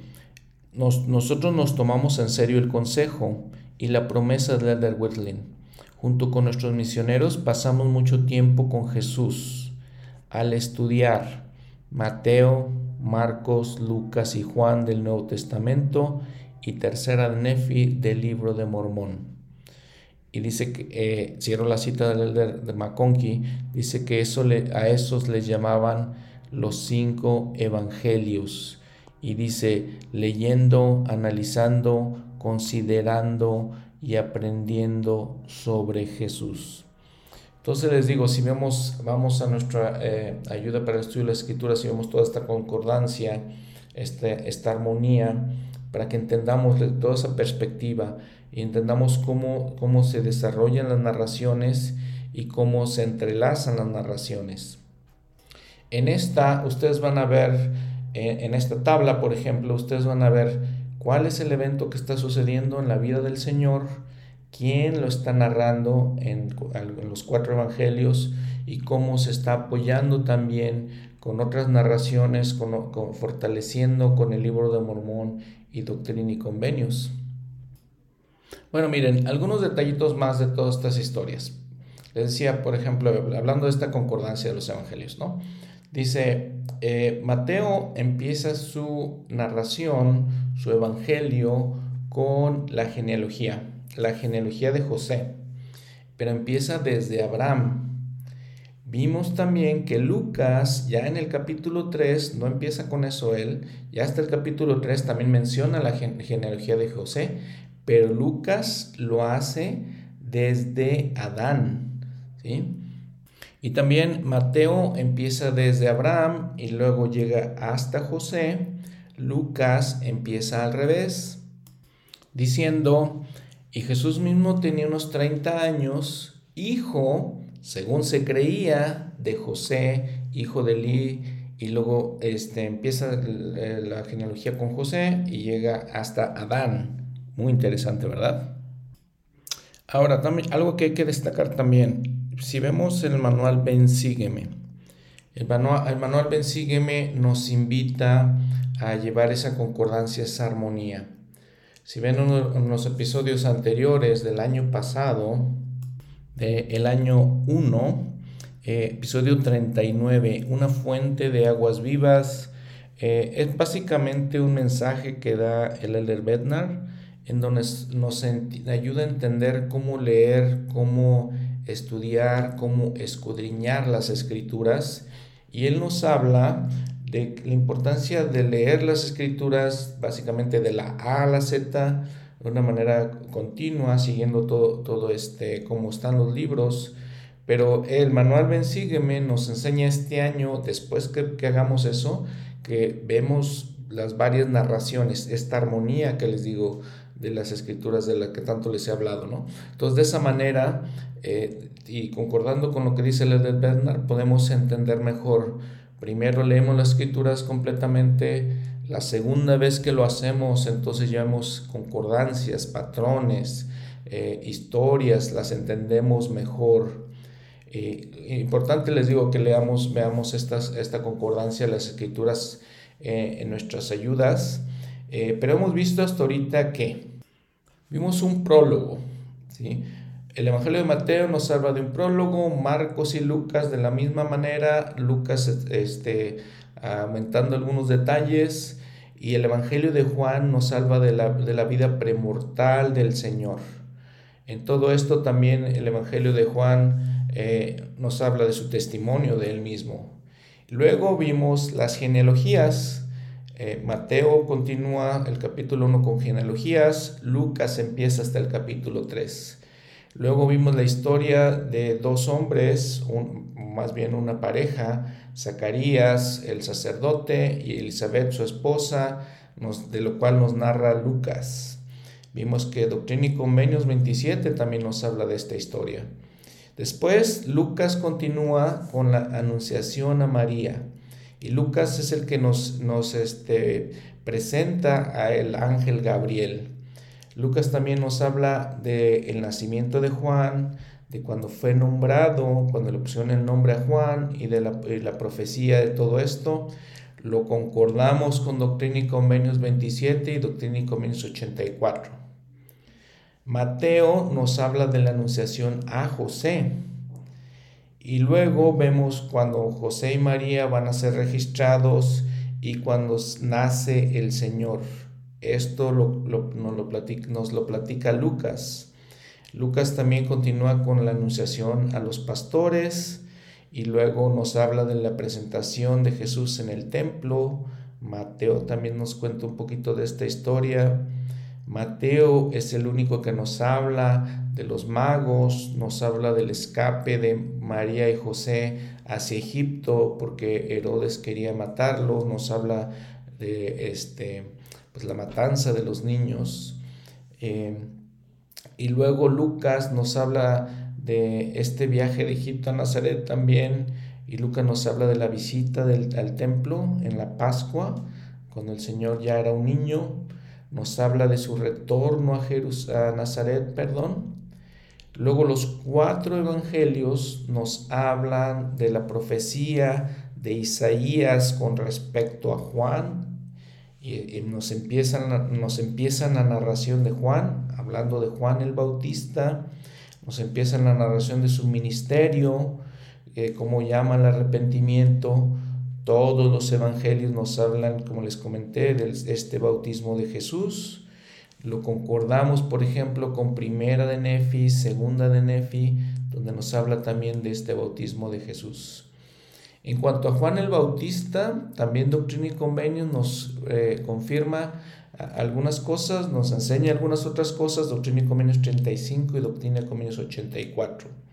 nosotros nos tomamos en serio el consejo y la promesa de Elder Whitling. Junto con nuestros misioneros pasamos mucho tiempo con Jesús al estudiar Mateo, Marcos, Lucas y Juan del Nuevo Testamento y tercera de Nefi del libro de Mormón. Y dice que, eh, cierro la cita del Elder de McConkie, dice que eso le, a esos les llamaban los cinco evangelios y dice, leyendo, analizando, considerando y aprendiendo sobre Jesús. Entonces les digo, si vemos, vamos a nuestra eh, ayuda para el estudio de la escritura, si vemos toda esta concordancia, este, esta armonía, para que entendamos toda esa perspectiva y entendamos cómo, cómo se desarrollan las narraciones y cómo se entrelazan las narraciones. En esta ustedes van a ver en esta tabla, por ejemplo, ustedes van a ver cuál es el evento que está sucediendo en la vida del Señor, quién lo está narrando en, los cuatro evangelios y cómo se está apoyando también con otras narraciones, fortaleciendo con el libro de Mormón y Doctrina y Convenios. Bueno, miren, algunos detallitos más de todas estas historias. Les decía, por ejemplo, hablando de esta concordancia de los evangelios, ¿no? Dice, eh, Mateo empieza su narración, su evangelio, con la genealogía, la genealogía de José, pero empieza desde Abraham. Vimos también que Lucas, ya en el capítulo 3, no empieza con eso él, ya hasta el capítulo 3 también menciona la genealogía de José, pero Lucas lo hace desde Adán. ¿sí? Y también Mateo empieza desde Abraham y luego llega hasta José. Lucas empieza al revés, diciendo, y Jesús mismo tenía unos 30 años, hijo, según se creía, de José, hijo de Li, y luego este, empieza la genealogía con José y llega hasta Adán. Muy interesante, ¿verdad? Ahora, también, algo que hay que destacar también, si vemos el manual Ven Sígueme, el manual, el manual Ven Sígueme nos invita a llevar esa concordancia, esa armonía. Si ven en los episodios anteriores del año pasado, del año 1, eh, episodio 39, una fuente de aguas vivas, eh, es básicamente un mensaje que da el Elder Bednar, en donde nos ayuda a entender cómo leer, cómo estudiar, cómo escudriñar las escrituras y él nos habla de la importancia de leer las escrituras básicamente de la A a la Z de una manera continua, siguiendo todo, todo este, cómo están los libros. Pero el manual Ven Sígueme nos enseña este año, después que, que hagamos eso, que vemos las varias narraciones, esta armonía que les digo de las escrituras de la que tanto les he hablado, ¿no? Entonces, de esa manera, eh, y concordando con lo que dice Edith Bernard, podemos entender mejor. Primero leemos las escrituras completamente, la segunda vez que lo hacemos, entonces llevamos concordancias, patrones, eh, historias, las entendemos mejor. Eh, importante les digo que leamos, veamos esta concordancia, las escrituras en nuestras ayudas, pero hemos visto hasta ahorita que Vimos un prólogo. ¿sí? El Evangelio de Mateo nos habla de un prólogo, Marcos y Lucas de la misma manera, Lucas este, aumentando algunos detalles, y el Evangelio de Juan nos habla de la, de la vida premortal del Señor. En todo esto también el Evangelio de Juan eh, nos habla de su testimonio de él mismo. Luego vimos las genealogías, eh, Mateo continúa el capítulo 1 con genealogías, Lucas empieza hasta el capítulo 3. Luego vimos la historia de dos hombres, más bien una pareja, Zacarías, el sacerdote, y Elizabeth, su esposa, de lo cual nos narra Lucas. Vimos que Doctrina y Convenios 27 también nos habla de esta historia. Después, Lucas continúa con la anunciación a María. Y Lucas es el que nos, nos este, presenta a el ángel Gabriel. Lucas también nos habla del nacimiento de Juan, de cuando fue nombrado, cuando le pusieron el nombre a Juan y de la, profecía de todo esto. Lo concordamos con Doctrina y Convenios 27 y Doctrina y Convenios 84. Mateo nos habla de la anunciación a José. Y luego vemos cuando José y María van a ser registrados y cuando nace el Señor. Esto nos, lo platica, nos lo platica Lucas. Lucas también continúa con la anunciación a los pastores y luego nos habla de la presentación de Jesús en el templo. Mateo también nos cuenta un poquito de esta historia. Mateo es el único que nos habla de los magos, nos habla del escape de María y José hacia Egipto porque Herodes quería matarlo, nos habla de este, pues, la matanza de los niños. Eh, y luego Lucas nos habla de este viaje de Egipto a Nazaret también, y Lucas nos habla de la visita del, al templo en la Pascua, cuando el Señor ya era un niño nos habla de su retorno a, a Nazaret, perdón. Luego los cuatro evangelios nos hablan de la profecía de Isaías con respecto a Juan. Y, nos, empiezan, nos empiezan la narración de Juan, hablando de Juan el Bautista. Nos empiezan la narración de su ministerio, eh, cómo llama el arrepentimiento todos los evangelios nos hablan, como les comenté, de este bautismo de Jesús. Lo concordamos, por ejemplo, con primera de Nefi, segunda de Nefi, donde nos habla también de este bautismo de Jesús. En cuanto a Juan el Bautista, también Doctrina y Convenios nos eh, confirma algunas cosas, nos enseña algunas otras cosas, Doctrina y Convenios 35 y Doctrina y Convenios 84.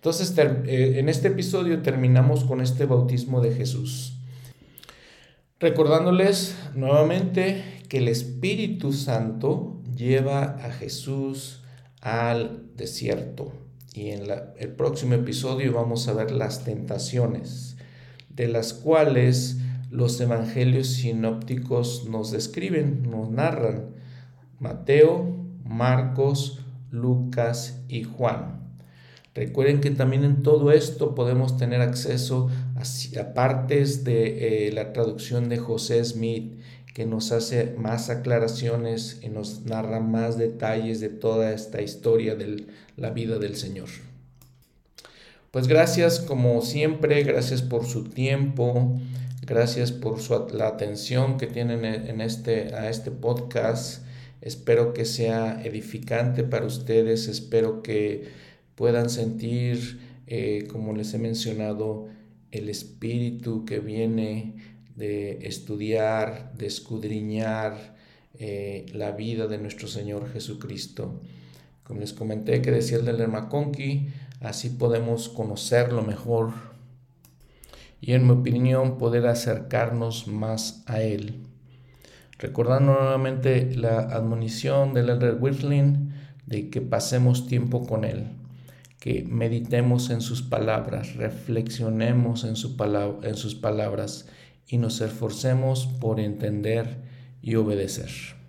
Entonces, eh, en este episodio terminamos con este bautismo de Jesús. Recordándoles nuevamente que el Espíritu Santo lleva a Jesús al desierto. Y en el próximo episodio vamos a ver las tentaciones, de las cuales los evangelios sinópticos nos describen, nos narran. Mateo, Marcos, Lucas y Juan. Recuerden que también en todo esto podemos tener acceso a, partes de eh, la traducción de José Smith que nos hace más aclaraciones y nos narra más detalles de toda esta historia de la vida del Señor. Pues gracias como siempre, gracias por su tiempo, gracias por la atención que tienen en este, a este podcast. Espero que sea edificante para ustedes, espero que puedan sentir, eh, como les he mencionado, el espíritu que viene de estudiar, de escudriñar eh, la vida de nuestro Señor Jesucristo. Como les comenté que decía el del Lermaconqui, así podemos conocerlo mejor y en mi opinión poder acercarnos más a Él. Recordando nuevamente la admonición del Elder Whitling de que pasemos tiempo con Él que meditemos en sus palabras, reflexionemos en, su en sus palabras y nos esforcemos por entender y obedecer.